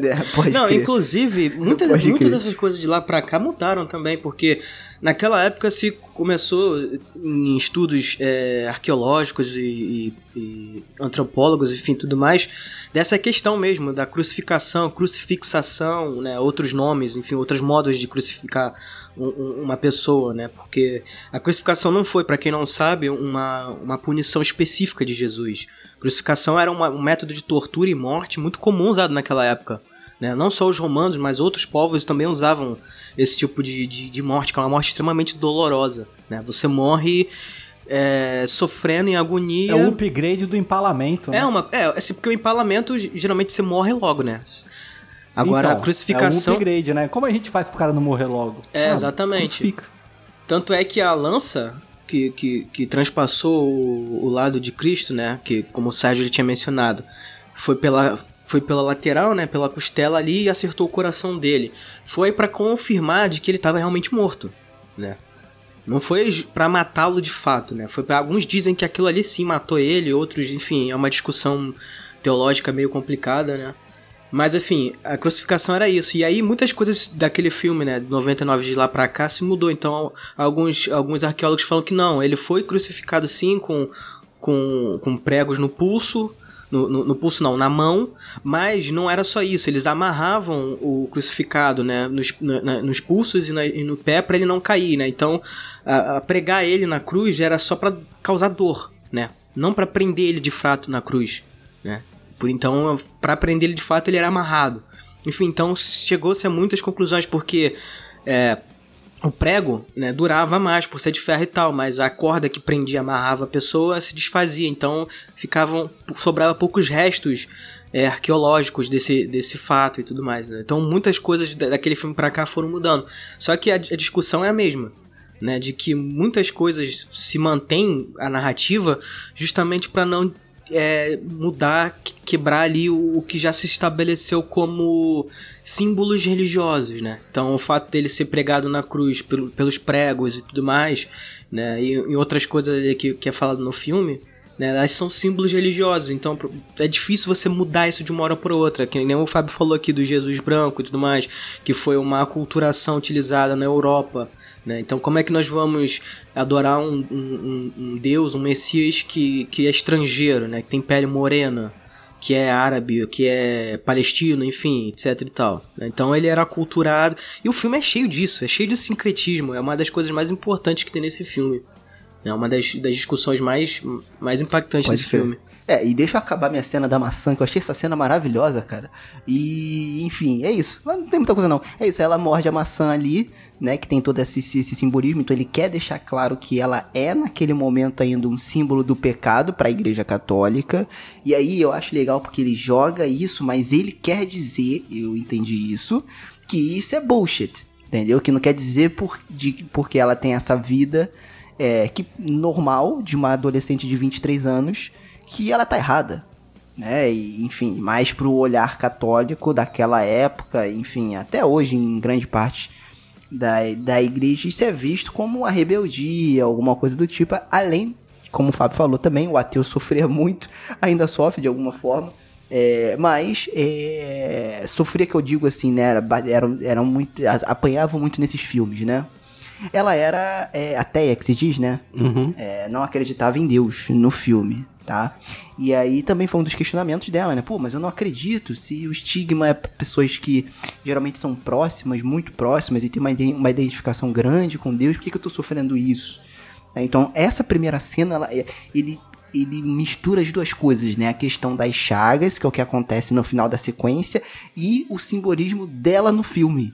É, pode Não, crer. inclusive, muitas, Pode muitas crer. dessas coisas de lá pra cá mudaram também, porque naquela época se começou em estudos é, arqueológicos e, e- e antropólogos, enfim, tudo mais, dessa questão mesmo da crucificação, crucifixação, né, outros nomes, enfim, outros modos de crucificar um- um- uma pessoa, né, porque a crucificação não foi, pra quem não sabe, uma, uma punição específica de Jesus. Crucificação era uma- um método de tortura e morte muito comum usado naquela época. Né? Não só os romanos, mas outros povos também usavam esse tipo de, de, de morte, que é uma morte extremamente dolorosa. Né? Você morre é, sofrendo em agonia. É o upgrade do empalamento. né? É uma. É, assim, porque o empalamento geralmente você morre logo, né? Agora Então, a crucificação. É um upgrade, né? Como a gente faz pro cara não morrer logo? É, Ah, exatamente. crucifica. Tanto é que a lança que, que, que transpassou o, o lado de Cristo, né? Que, como o Sérgio já tinha mencionado, foi pela, foi pela lateral, né? Pela costela ali e acertou o coração dele. Foi pra confirmar de que ele estava realmente morto, né? Não foi pra matá-lo de fato, né? Foi pra, alguns dizem que aquilo ali sim matou ele, outros, enfim, é uma discussão teológica meio complicada, né? Mas enfim, a crucificação era isso. E aí muitas coisas daquele filme, né, de 99 de lá pra cá se mudou. Então alguns, alguns arqueólogos falam que não, ele foi crucificado sim com, com, com pregos no pulso. No, no, no pulso não, na mão, mas não era só isso, eles amarravam o crucificado né, nos, na- nos pulsos e, na- e no pé para ele não cair, né? Então, a, a pregar ele na cruz era só para causar dor, né? Não para prender ele de fato na cruz. né? Por então, para prender ele de fato, ele era amarrado. Enfim, então chegou-se a muitas conclusões, porque é, o prego né, durava mais por ser de ferro e tal, mas a corda que prendia, amarrava a pessoa se desfazia, então ficavam sobrava poucos restos é, arqueológicos desse, desse fato e tudo mais. Né? Então muitas coisas daquele filme para cá foram mudando. Só que a, a discussão é a mesma. Né, de que muitas coisas se mantém a narrativa justamente para não é, mudar, quebrar ali o, o, que já se estabeleceu como símbolos religiosos, né? Então o fato dele ser pregado na cruz pelo, pelos pregos e tudo mais, né? E, e outras coisas que, que é falado no filme, né? Elas são símbolos religiosos, então é difícil você mudar isso de uma hora para outra. Que nem o Fábio falou aqui do Jesus branco e tudo mais, que foi uma aculturação utilizada na Europa né? Então, como é que nós vamos adorar um, um, um, Deus, um Messias que, que é estrangeiro, né? que tem pele morena, que é árabe, que é palestino, enfim, etc e tal. Né? Então ele era aculturado. E o filme é cheio disso, é cheio de sincretismo. É uma das coisas mais importantes que tem nesse filme. É uma das, das discussões mais, mais impactantes Pode desse ser. filme. É, e deixa eu acabar minha cena da maçã, que eu achei essa cena maravilhosa, cara. E, enfim, é isso. Mas não tem muita coisa não. É isso, ela morde a maçã ali, né, que tem todo esse, esse, esse simbolismo. Então ele quer deixar claro que ela é, naquele momento, ainda um símbolo do pecado para a igreja católica. E aí eu acho legal porque ele joga isso, mas ele quer dizer, eu entendi isso, que isso é bullshit. Entendeu? Que não quer dizer por, de, porque ela tem essa vida é, que normal de uma adolescente de 23 anos que ela tá errada, né? E, enfim, mais pro olhar católico daquela época, enfim, até hoje em grande parte da, da igreja, isso é visto como uma rebeldia, alguma coisa do tipo, além, como o Fábio falou também, o ateu sofria muito, ainda sofre de alguma forma, é, mas é, sofria que eu digo assim, né? Era, eram, muito. apanhavam muito nesses filmes, né? Ela era é, ateia, que se diz, né? Uhum. É, não acreditava em Deus no filme tá? E aí também foi um dos questionamentos dela, né? Pô, mas eu não acredito se o estigma é pessoas que geralmente são próximas, muito próximas e tem uma, uma identificação grande com Deus, por que, que eu tô sofrendo isso? É, então, essa primeira cena, ela, é, ele ele mistura as duas coisas, né? A questão das chagas, que é o que acontece no final da sequência, e o simbolismo dela no filme.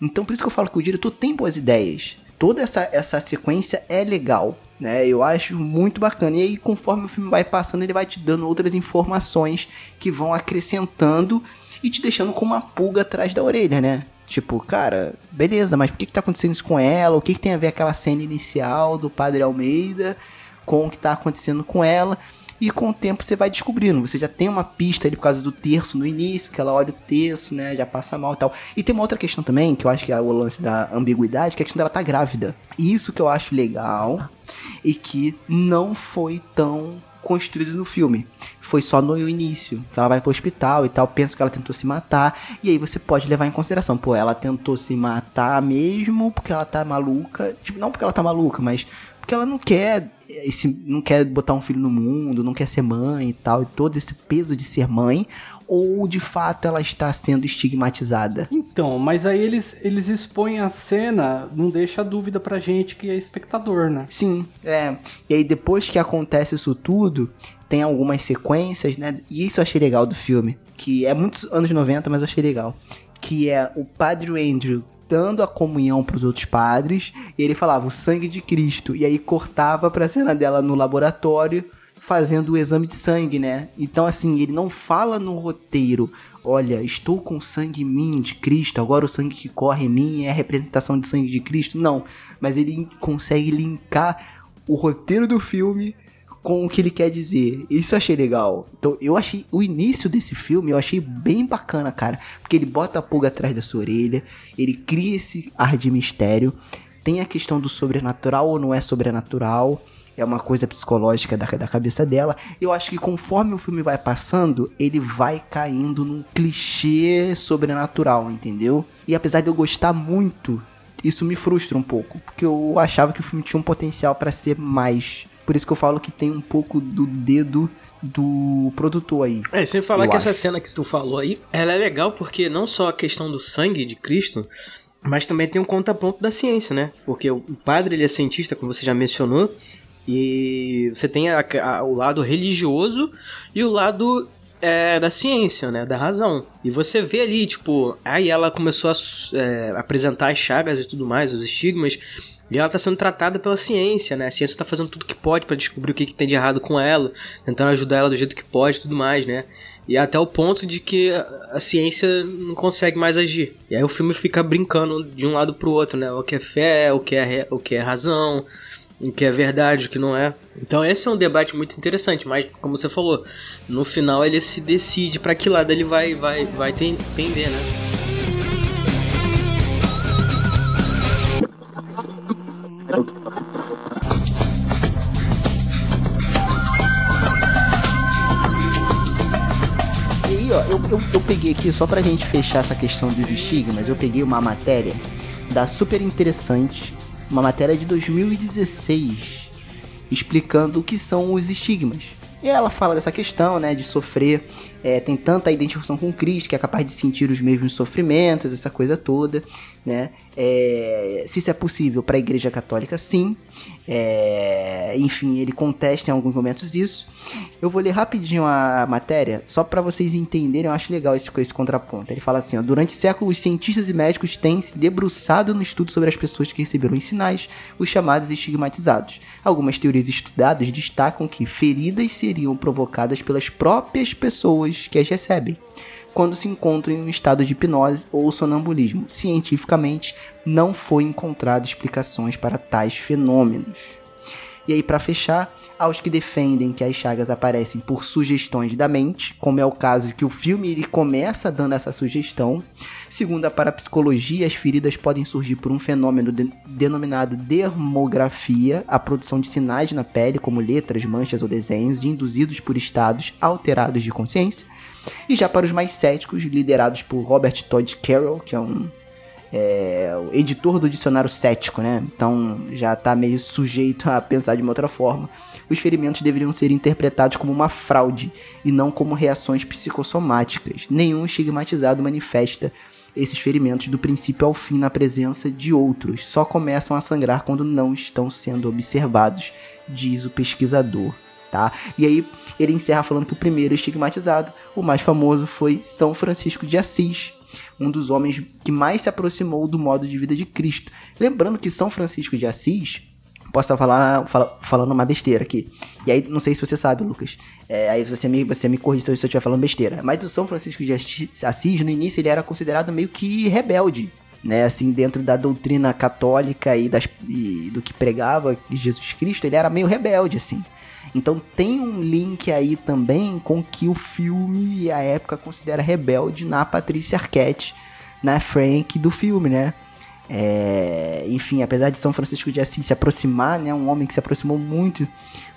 Então, por isso que eu falo que o diretor tem boas ideias. Toda essa, essa sequência é legal né? Eu acho muito bacana. E aí, conforme o filme vai passando, ele vai te dando outras informações que vão acrescentando e te deixando com uma pulga atrás da orelha, né? Tipo, cara, beleza, mas por que, que tá acontecendo isso com ela? O que, que tem a ver aquela cena inicial do Padre Almeida com o que tá acontecendo com ela? E com o tempo você vai descobrindo. Você já tem uma pista ali por causa do terço no início, que ela olha o terço, né? Já passa mal e tal. E tem uma outra questão também, que eu acho que é o lance da ambiguidade, que é a questão dela tá grávida. Isso que eu acho legal e que não foi tão construído no filme. Foi só no início, que ela vai pro hospital e tal, pensa que ela tentou se matar, e aí você pode levar em consideração, pô, ela tentou se matar mesmo porque ela tá maluca, tipo, não porque ela tá maluca, mas porque ela não quer esse, não quer botar um filho no mundo, não quer ser mãe e tal, e todo esse peso de ser mãe, ou de fato ela está sendo estigmatizada? Então, mas aí eles, eles expõem a cena, não deixa dúvida pra gente que é espectador, né? Sim, é. E aí depois que acontece isso tudo, tem algumas sequências, né? E isso eu achei legal do filme, que é muitos anos 90, mas eu achei legal. Que é o Padre Andrew dando a comunhão para os outros padres, e ele falava o sangue de Cristo, e aí cortava para a cena dela no laboratório fazendo o exame de sangue, né? Então assim, ele não fala no roteiro, olha, estou com sangue em mim de Cristo, agora o sangue que corre em mim é a representação de sangue de Cristo, não, mas ele consegue linkar o roteiro do filme com o que ele quer dizer. Isso eu achei legal. Então, eu achei o início desse filme, eu achei bem bacana, cara. Porque ele bota a pulga atrás da sua orelha, ele cria esse ar de mistério. Tem a questão do sobrenatural ou não é sobrenatural. É uma coisa psicológica da, da cabeça dela. Eu acho que conforme o filme vai passando, ele vai caindo num clichê sobrenatural, entendeu? E apesar de eu gostar muito, isso me frustra um pouco. Porque eu achava que o filme tinha um potencial para ser mais por isso que eu falo que tem um pouco do dedo do produtor aí. É, sem falar que acho. essa cena que tu falou aí, ela é legal porque não só a questão do sangue de Cristo, mas também tem um contraponto da ciência, né? Porque o padre ele é cientista, como você já mencionou, e você tem a, a, o lado religioso e o lado é, da ciência, né? Da razão. E você vê ali, tipo, aí ela começou a é, apresentar as chagas e tudo mais, os estigmas. E ela tá sendo tratada pela ciência, né? A ciência tá fazendo tudo que pode para descobrir o que, que tem de errado com ela, tentando ajudar ela do jeito que pode e tudo mais, né? E até o ponto de que a ciência não consegue mais agir. E aí o filme fica brincando de um lado pro outro, né? O que é fé, o que é, o que é razão, o que é verdade, o que não é. Então esse é um debate muito interessante, mas como você falou, no final ele se decide para que lado ele vai vai vai tender, né? Eu, eu, peguei aqui, só pra gente fechar essa questão dos estigmas, eu peguei uma matéria da super interessante, uma matéria de 2016, explicando o que são os estigmas. E ela fala dessa questão, né, de sofrer, é, tem tanta identificação com Cristo que é capaz de sentir os mesmos sofrimentos, essa coisa toda, né? É, se isso é possível para a Igreja Católica, sim. É, enfim, ele contesta em alguns momentos isso. Eu vou ler rapidinho a matéria, só para vocês entenderem, eu acho legal esse, esse contraponto. Ele fala assim: ó, durante séculos, cientistas e médicos têm se debruçado no estudo sobre as pessoas que receberam os sinais, os chamados estigmatizados. Algumas teorias estudadas destacam que feridas seriam provocadas pelas próprias pessoas que as recebem quando se encontram em um estado de hipnose ou sonambulismo. Cientificamente, não foi encontrado explicações para tais fenômenos. E aí, para fechar, aos que defendem que as chagas aparecem por sugestões da mente, como é o caso que o filme ele começa dando essa sugestão. Segundo a parapsicologia, as feridas podem surgir por um fenômeno de, denominado dermografia, a produção de sinais na pele, como letras, manchas ou desenhos, induzidos por estados alterados de consciência. E já para os mais céticos, liderados por Robert Todd Carroll, que é um é, o editor do dicionário cético, né? Então já está meio sujeito a pensar de uma outra forma. Os ferimentos deveriam ser interpretados como uma fraude e não como reações psicossomáticas. Nenhum estigmatizado manifesta esses ferimentos do princípio ao fim na presença de outros. Só começam a sangrar quando não estão sendo observados, diz o pesquisador. Tá? E aí ele encerra falando que o primeiro estigmatizado, o mais famoso, foi São Francisco de Assis, um dos homens que mais se aproximou do modo de vida de Cristo. Lembrando que São Francisco de Assis, posso estar falar, fala, falando uma besteira aqui. E aí, não sei se você sabe, Lucas. É, aí você me, você me corrige se eu estiver falando besteira. Mas o São Francisco de Assis, no início, ele era considerado meio que rebelde. Né, assim, dentro da doutrina católica e, das, e do que pregava Jesus Cristo, ele era meio rebelde, assim. Então tem um link aí também com que o filme e a época considera rebelde na Patrícia Arquette, na Frank do filme, né? É, enfim, apesar de São Francisco de Assis se aproximar, né, um homem que se aproximou muito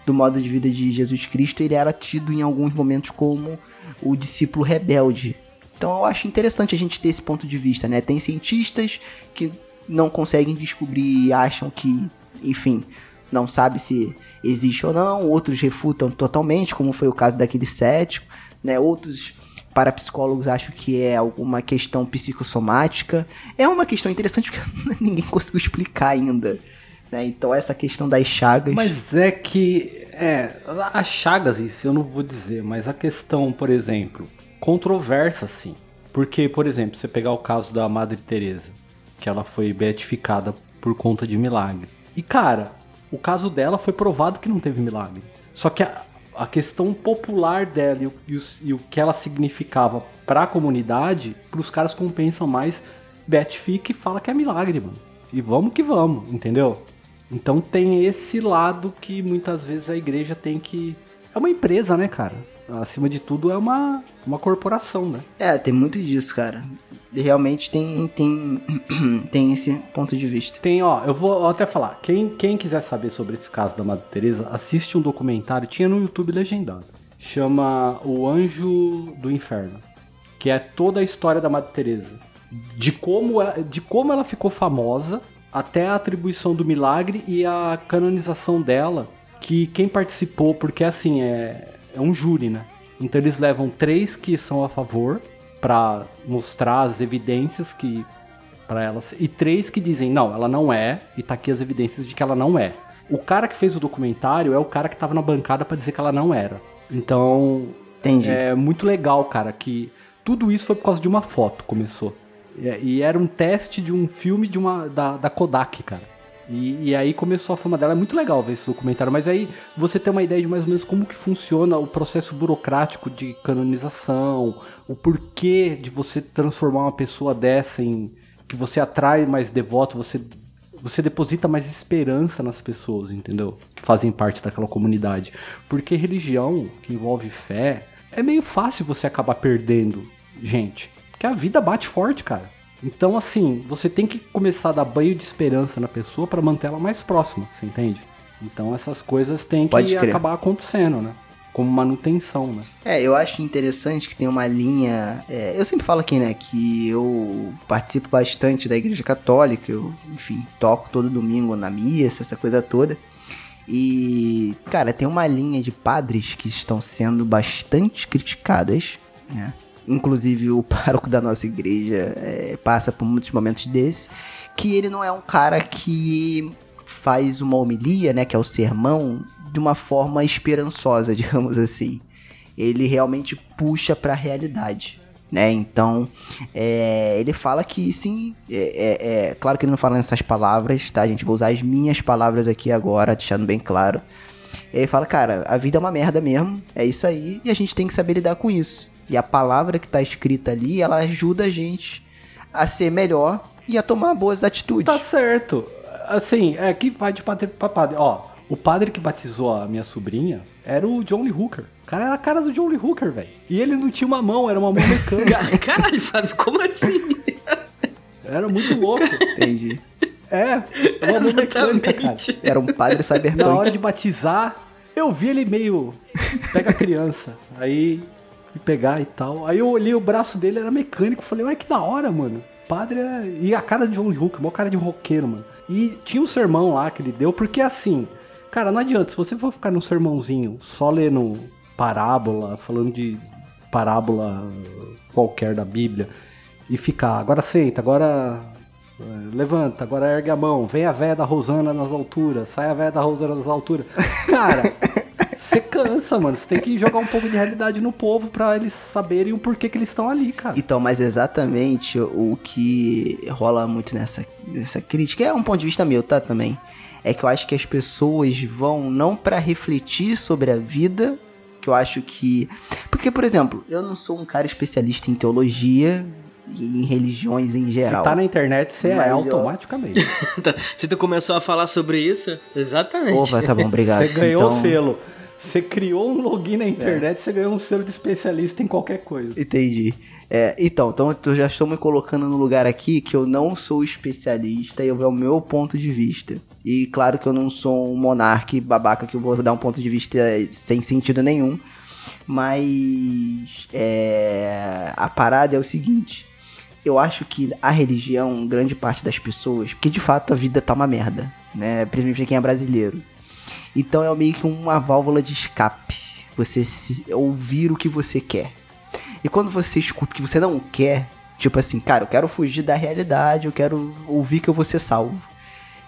do modo de vida de Jesus Cristo, ele era tido em alguns momentos como o discípulo rebelde. Então eu acho interessante a gente ter esse ponto de vista, né? Tem cientistas que não conseguem descobrir e acham que, enfim, não sabe se existe ou não, outros refutam totalmente, como foi o caso daquele cético, né? Outros parapsicólogos acham que é alguma questão psicossomática. É uma questão interessante porque ninguém conseguiu explicar ainda. Né? Então essa questão das chagas. Mas é que. É, as chagas, isso eu não vou dizer, mas a questão, por exemplo, controversa sim. Porque, por exemplo, você pegar o caso da Madre Teresa, que ela foi beatificada por conta de milagre. E cara, o caso dela foi provado que não teve milagre. Só que a, a questão popular dela e o, e o, e o que ela significava para a comunidade, para os caras compensam mais. Beatifica e fala que é milagre, mano. E vamos que vamos, entendeu? Então tem esse lado que muitas vezes a igreja tem que. É uma empresa, né, cara? Acima de tudo é uma, uma corporação, né? É, tem muito disso, cara realmente tem, tem, tem esse ponto de vista. Tem, ó, eu vou até falar. Quem, quem quiser saber sobre esse caso da Madre Teresa, assiste um documentário, tinha no YouTube legendado. Chama O Anjo do Inferno, que é toda a história da Madre Teresa, de como ela, de como ela ficou famosa até a atribuição do milagre e a canonização dela, que quem participou, porque assim é, é um júri, né? Então eles levam três que são a favor para mostrar as evidências que para elas e três que dizem não, ela não é e tá aqui as evidências de que ela não é. O cara que fez o documentário é o cara que tava na bancada para dizer que ela não era. Então, Entendi. É muito legal, cara, que tudo isso foi por causa de uma foto, começou. E, e era um teste de um filme de uma da, da Kodak, cara. E, e aí começou a fama dela. É muito legal ver esse documentário, mas aí você tem uma ideia de mais ou menos como que funciona o processo burocrático de canonização, o porquê de você transformar uma pessoa dessa em que você atrai mais devoto, você você deposita mais esperança nas pessoas, entendeu? Que fazem parte daquela comunidade. Porque religião, que envolve fé, é meio fácil você acabar perdendo gente. Porque a vida bate forte, cara. Então, assim, você tem que começar a dar banho de esperança na pessoa para manter ela mais próxima, você entende? Então, essas coisas têm que Pode crer. acabar acontecendo, né? Como manutenção, né? É, eu acho interessante que tem uma linha. é, eu sempre falo aqui, né, que eu participo bastante da Igreja Católica, eu, enfim, toco todo domingo na missa, essa coisa toda. E, cara, tem uma linha de padres que estão sendo bastante criticadas, né? Inclusive o pároco da nossa igreja é, passa por muitos momentos desse, que ele não é um cara que faz uma homilia, né, que é o sermão, de uma forma esperançosa, digamos assim. Ele realmente puxa para a realidade, né? Então, é, ele fala que sim, é, é- é- claro que ele não fala nessas palavras, tá, gente? Vou usar as minhas palavras aqui agora, deixando bem claro. Ele fala, cara, a vida é uma merda mesmo, é isso aí, e a gente tem que saber lidar com isso. E a palavra que tá escrita ali, ela ajuda a gente a ser melhor e a tomar boas atitudes. Tá certo. Assim, é que vai de padre pra padre. Ó, o padre que batizou a minha sobrinha era o John Lee Hooker. O cara era a cara do John Lee Hooker, velho. E ele não tinha uma mão, era uma mão mecânica. Caralho, Fábio, como assim? era muito louco. Entendi. É, era uma mão mecânica, cara. Era um padre Na cyberpunk. hora de batizar, eu vi ele meio. Pega a criança. Aí fui pegar e tal. Aí eu olhei o braço dele, era mecânico. Falei, ué, que da hora, mano. Padre é... E a cara de John Hooker, mó cara de roqueiro, mano. E tinha um sermão lá que ele deu, porque assim, cara, não adianta, se você for ficar num sermãozinho só lendo parábola, falando de parábola qualquer da Bíblia, e ficar, agora senta, agora eh, levanta, agora ergue a mão, vem a véia da Rosana nas alturas, sai a véia da Rosana nas alturas. Cara, você cansa, mano. Você tem que jogar um pouco de realidade no povo pra eles saberem o porquê que eles estão ali, cara. Então, mas exatamente o que rola muito nessa, nessa crítica, é um ponto de vista meu, tá? Também. É que eu acho que as pessoas vão não pra refletir sobre a vida, que eu acho que. Porque, por exemplo, eu não sou um cara especialista em teologia e em religiões em geral. Se tá na internet, você Mas é eu- automaticamente. Tá, Se tu começou a falar sobre isso, exatamente. Opa, tá bom, obrigado. Você ganhou então... o selo. Você criou um login na internet, você ganhou um selo de especialista em qualquer coisa. Entendi. É, então, então eu já estou me colocando no lugar aqui que eu não sou especialista e é o meu ponto de vista. E claro que eu não sou um monarca babaca que eu vou dar um ponto de vista sem sentido nenhum. Mas é, a parada é o seguinte. Eu acho que a religião, grande parte das pessoas, porque de fato a vida tá uma merda, né? Principalmente quem é brasileiro. Então é meio que uma válvula de escape. Você ouvir o que você quer. E quando você escuta o que você não quer, tipo assim, cara, eu quero fugir da realidade, eu quero ouvir que eu vou ser salvo.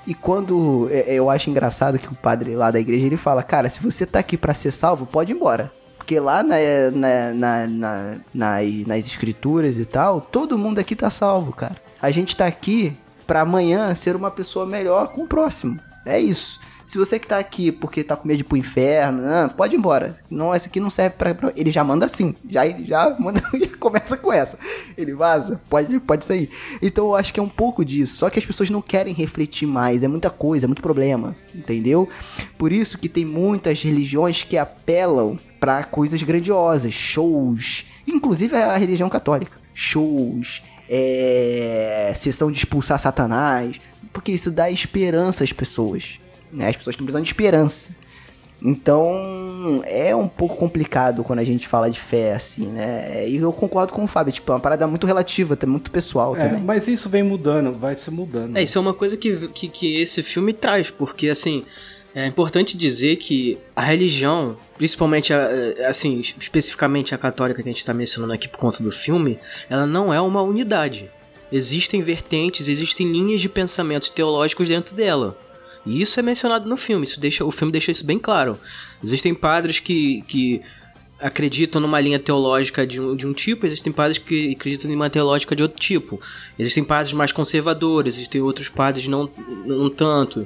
E quando é, é, eu acho engraçado que o padre lá da igreja ele fala, cara, se você tá aqui pra ser salvo, pode ir embora. Porque lá na, na- na- na- nas, nas escrituras e tal, todo mundo aqui tá salvo, cara. A gente tá aqui pra amanhã ser uma pessoa melhor com o próximo. É isso. Se você que tá aqui porque tá com medo de ir pro inferno, né, pode ir embora. Não, essa aqui não serve pra, pra- Ele já manda assim. Já, já, manda, já começa com essa. Ele vaza, pode, pode sair. Então eu acho que é um pouco disso. Só que as pessoas não querem refletir mais. É muita coisa, é muito problema. Entendeu? Por isso que tem muitas religiões que apelam pra coisas grandiosas, shows. Inclusive a religião católica. Shows, é, sessão de expulsar Satanás, porque isso dá esperança às pessoas. Né? As pessoas estão precisando de esperança. Então é um pouco complicado quando a gente fala de fé, assim, né? E eu concordo com o Fábio, tipo, é uma parada muito relativa, muito pessoal É, também. mas isso vem mudando, vai se mudando. É, isso é uma coisa que, que, que esse filme traz, porque assim, é importante dizer que a religião, principalmente a, assim, especificamente a católica que a gente está mencionando aqui por conta do filme, ela não é uma unidade. Existem vertentes, existem linhas de pensamentos teológicos dentro dela. E isso é mencionado no filme, isso deixa, o filme deixa isso bem claro. Existem padres que, que acreditam numa linha teológica de um, de um tipo, existem padres que acreditam em uma teológica de outro tipo. Existem padres mais conservadores, existem outros padres não, não tanto.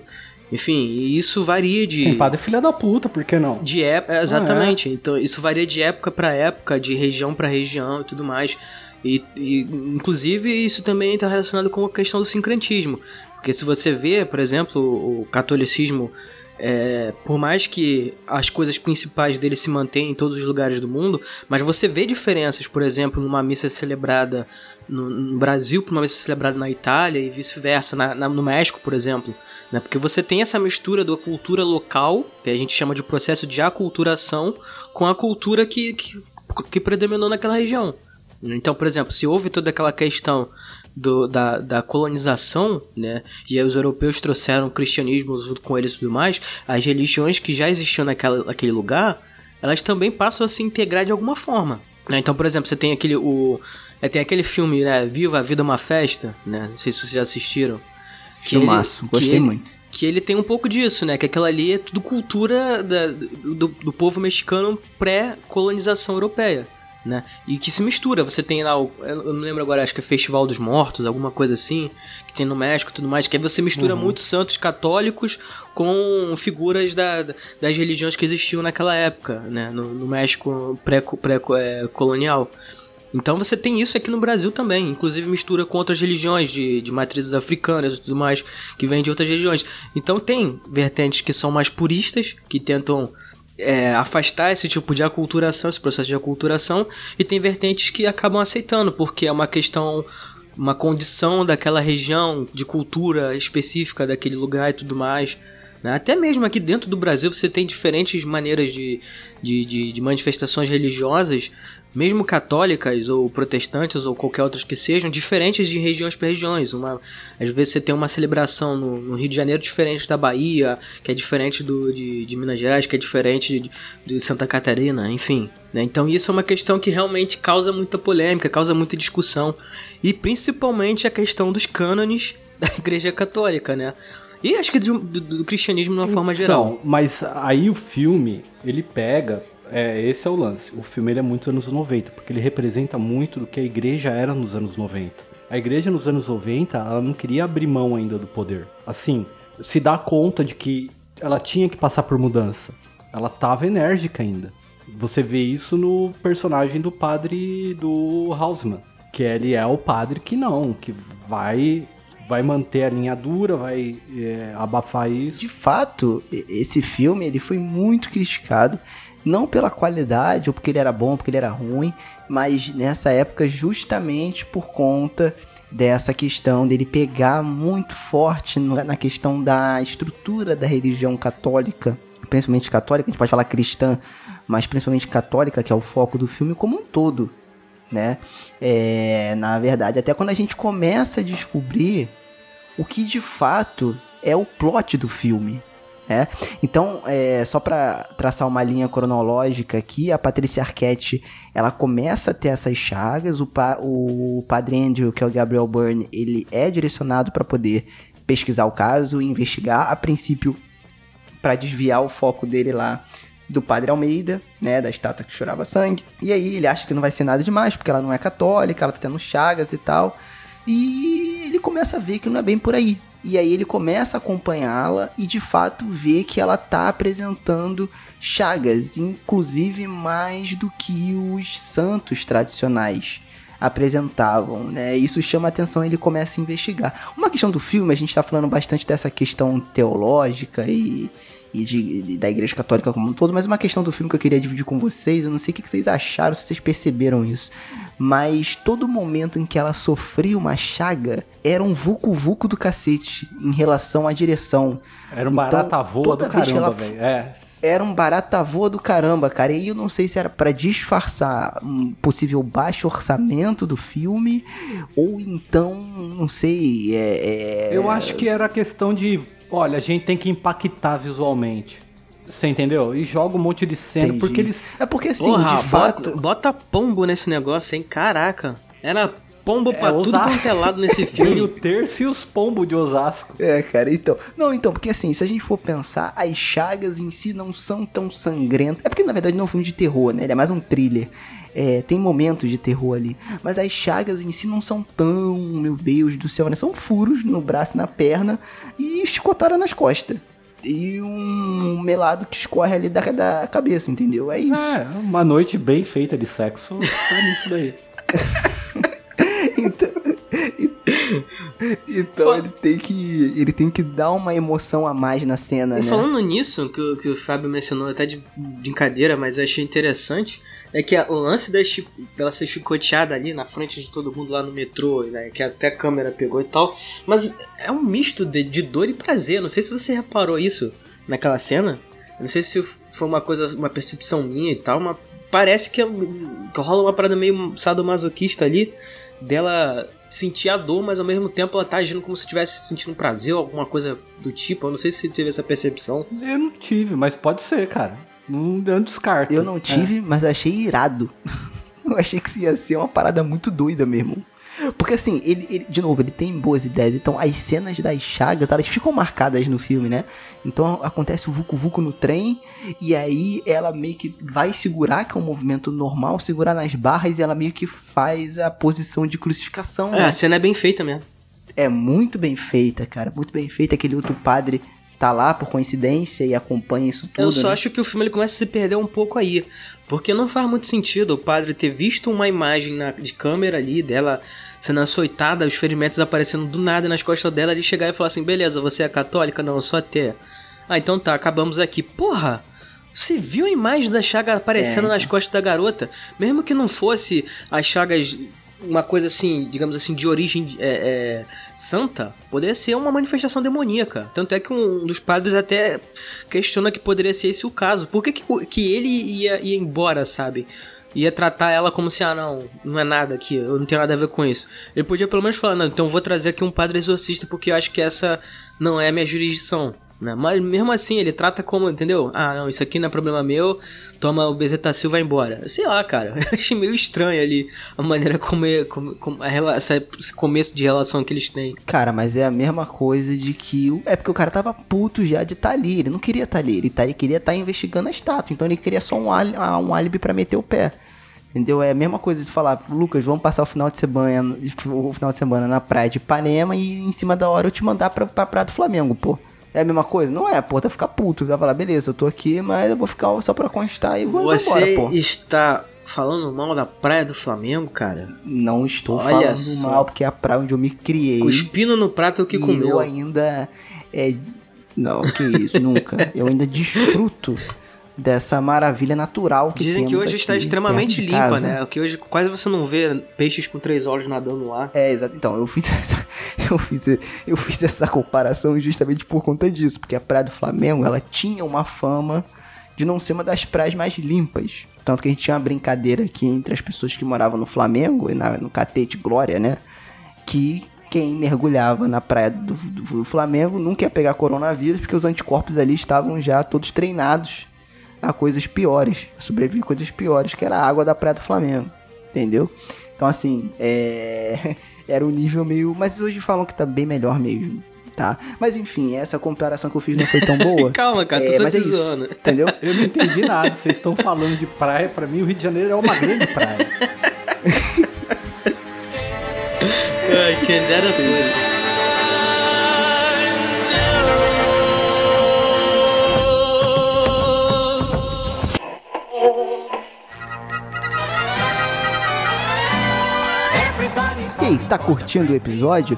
Enfim, e isso varia de. Tem padre filha da puta, por que não? De época, exatamente. Então, isso varia de época para época, de região para região e tudo mais. E, e, inclusive, isso também está relacionado com a questão do sincretismo. Porque se você vê, por exemplo, o catolicismo, é, por mais que as coisas principais dele se mantenham em todos os lugares do mundo, mas você vê diferenças, por exemplo, numa missa celebrada no, no Brasil para uma missa celebrada na Itália e vice-versa, no México, por exemplo. Né? Porque você tem essa mistura da cultura local, que a gente chama de processo de aculturação, com a cultura que, que, que predominou naquela região. Então, por exemplo, se houve toda aquela questão do, da, da colonização, né? E aí os europeus trouxeram o cristianismo junto com eles e tudo mais, as religiões que já existiam naquela, naquele lugar, elas também passam a se integrar de alguma forma. Né? Então, por exemplo, você tem aquele, o, é, tem aquele filme, né? Viva a Vida é uma Festa, né? Não sei se vocês já assistiram. Filmaço, gostei ele, muito. Que ele tem um pouco disso, né? Que aquela ali é tudo cultura da, do, do povo mexicano pré-colonização europeia né? E que se mistura. Você tem lá, o, eu não lembro agora, acho que é Festival dos Mortos, alguma coisa assim, que tem no México e tudo mais, que aí você mistura uhum. muitos santos católicos com figuras da, das religiões que existiam naquela época, né? No, no México pré-colonial. Pré, é, então você tem isso aqui no Brasil também, inclusive mistura com outras religiões de, de matrizes africanas e tudo mais, que vêm de outras regiões. Então tem vertentes que são mais puristas, que tentam é, afastar esse tipo de aculturação, esse processo de aculturação, e tem vertentes que acabam aceitando, porque é uma questão, uma condição daquela região, de cultura específica daquele lugar e tudo mais. Né? Até mesmo aqui dentro do Brasil você tem diferentes maneiras de, de, de, de manifestações religiosas mesmo católicas ou protestantes ou qualquer outras que sejam, diferentes de regiões para regiões. Uma, às vezes você tem uma celebração no, no, Rio de Janeiro diferente da Bahia, que é diferente do, de, de Minas Gerais, que é diferente de, de Santa Catarina, enfim. Né? Então isso é uma questão que realmente causa muita polêmica, causa muita discussão. E principalmente a questão dos cânones da Igreja Católica, né? E acho que do, do, do cristianismo de uma forma geral. Mas aí o filme, ele pega é, esse é o lance. O filme ele é muito anos 90, porque ele representa muito do que a igreja era nos anos 90. A igreja nos anos 90, ela não queria abrir mão ainda do poder. Assim, se dá conta de que ela tinha que passar por mudança. Ela tava enérgica ainda. Você vê isso no personagem do padre do Hausmann, que ele é o padre que não, que vai vai manter a linha dura, vai é, abafar isso. De fato, esse filme ele foi muito criticado não pela qualidade ou porque ele era bom, porque ele era ruim, mas nessa época justamente por conta dessa questão dele pegar muito forte na questão da estrutura da religião católica, principalmente católica, a gente pode falar cristã, mas principalmente católica, que é o foco do filme como um todo, né? É, na verdade, até quando a gente começa a descobrir o que de fato é o plot do filme, é. Então, é, só para traçar uma linha cronológica aqui, a Patrícia Arquette, ela começa a ter essas chagas, o, pa, o padre Andrew, que é o Gabriel Byrne, ele é direcionado para poder pesquisar o caso e investigar, a princípio, para desviar o foco dele lá do padre Almeida, né, da estátua que chorava sangue. E aí ele acha que não vai ser nada demais, porque ela não é católica, ela tá tendo chagas e tal. E ele começa a ver que não é bem por aí. E aí ele começa a acompanhá-la e de fato vê que ela tá apresentando chagas, inclusive mais do que os santos tradicionais apresentavam, né? Isso chama atenção ele começa a investigar. Uma questão do filme, a gente está falando bastante dessa questão teológica e, e de, de, da Igreja Católica como um todo, mas uma questão do filme que eu queria dividir com vocês, eu não sei o que vocês acharam, se vocês perceberam isso, mas todo momento em que ela sofria uma chaga era um vucu-vucu do cacete em relação à direção. Era um então, barata voa do caramba, velho. É, era um barata voa do caramba, cara. E eu não sei se era para disfarçar um possível baixo orçamento do filme, ou então, não sei. É, é... Eu acho que era questão de. Olha, a gente tem que impactar visualmente. Você entendeu? E joga um monte de cena, Entendi. porque eles. É porque assim, Porra, de fato. Bota, bota pombo nesse negócio, hein? Caraca. Era pombo pra tudo Osasco. quanto é lado nesse Tem o filme. terço e os pombos de Osasco. É, cara, então. Não, então, porque assim, se a gente for pensar, as chagas em si não são tão sangrentas. É porque na verdade não é um filme de terror, né? Ele é mais um thriller. É, tem momentos de terror ali. Mas as chagas em si não são tão, meu Deus do céu, né? São furos no braço e na perna e chicotada nas costas. E um melado que escorre ali da, da cabeça, entendeu? É isso. É, uma noite bem feita de sexo é nisso daí. Então, ele tem que ele tem que dar uma emoção a mais na cena, E né? falando nisso, que, o- que o Fábio mencionou até de brincadeira, mas eu achei interessante, é que a- o lance da dela ser chicoteada ali na frente de todo mundo lá no metrô, né, que até a câmera pegou e tal, mas é um misto de, de dor e prazer, não sei se você reparou isso naquela cena, não sei se foi uma coisa, uma percepção minha e tal, mas parece que, é que rola uma parada meio sadomasoquista ali, dela sentir a dor, mas ao mesmo tempo ela tá agindo como se estivesse sentindo prazer ou alguma coisa do tipo. Eu não sei se você teve essa percepção. Eu não tive, mas pode ser, cara. Não, eu não descarto. Eu não É. tive, mas eu achei irado. eu achei que isso ia ser uma parada muito doida mesmo. Porque assim, ele, ele- de novo, ele tem boas ideias. Então as cenas das chagas, elas ficam marcadas no filme, né? Então acontece o Vucu Vucu no trem, e aí ela meio que vai segurar, que é um movimento normal, segurar nas barras, e ela meio que faz a posição de crucificação, É, né? a cena é bem feita mesmo. É muito bem feita, cara. Muito bem feita. Aquele outro padre tá lá por coincidência e acompanha isso tudo. Eu só né? acho que o filme ele começa a se perder um pouco aí. Porque não faz muito sentido o padre ter visto uma imagem na- de câmera ali dela sendo açoitada, os ferimentos aparecendo do nada nas costas dela, ele chegar e falar assim: beleza, você é católica? Não, eu sou ateia. Ah, então tá, acabamos aqui. Porra! Você viu a imagem da chaga aparecendo É, nas costas da garota? Mesmo que não fosse as chagas, uma coisa assim, digamos assim, de origem é, é, santa, poderia ser uma manifestação demoníaca. Tanto é que um dos padres até questiona que poderia ser esse o caso. Por que, que, que ele ia, ia embora, sabe? Ia tratar ela como se, ah, não, não é nada aqui, eu não tenho nada a ver com isso. Ele podia pelo menos falar, não, então vou trazer aqui um padre exorcista porque eu acho que essa não é a minha jurisdição. Né? Mas mesmo assim, ele trata como, entendeu? Ah, não, isso aqui não é problema meu, toma o Bezetacil e vai embora. Sei lá, cara, eu achei meio estranho ali a maneira como, como, como a esse começo de relação que eles têm. Cara, mas é a mesma coisa de que. É porque o cara tava puto já de estar ali. Ele não queria estar ali. Ele, tá, ele queria estar investigando a estátua. Então ele queria só um, ali- ah, um álibi pra meter o pé. Entendeu? É a mesma coisa de falar, Lucas, vamos passar o final de semana, o final de semana na praia de Ipanema e em cima da hora eu te mandar pra, pra praia do Flamengo, pô. É a mesma coisa? Não é, pô, tá ficar puto. Vai falar, beleza, eu tô aqui, mas eu vou ficar só pra constar e vou Você embora, pô. está falando mal da praia do Flamengo, cara? Não estou Olha falando só. mal, porque é a praia onde eu me criei. Cuspindo no prato que e comeu. eu ainda. É... Não, que isso, nunca. Eu ainda desfruto dessa maravilha natural que Dizem que hoje está extremamente limpa, casa. né? Que hoje quase você não vê peixes com três olhos nadando lá. É, exato. Então, eu fiz essa, eu fiz, eu fiz essa comparação justamente por conta disso, porque a Praia do Flamengo, ela tinha uma fama de não ser uma das praias mais limpas. Tanto que a gente tinha uma brincadeira aqui entre as pessoas que moravam no Flamengo e na- no Catete Glória, né? Que quem mergulhava na praia do, do- do Flamengo nunca ia pegar coronavírus, porque os anticorpos ali estavam já todos treinados a coisas piores, a sobreviver a coisas piores, que era a água da praia do Flamengo, entendeu? Então, assim, é... era um nível meio. Mas hoje falam que tá bem melhor mesmo, tá? Mas enfim, essa comparação que eu fiz não foi tão boa. Calma, cara, tô É, só mas te é isso, entendeu? Eu não entendi nada. Vocês estão falando de praia. Pra mim, o Rio de Janeiro é uma grande praia. Ai, quem dera fosse. E tá curtindo o episódio?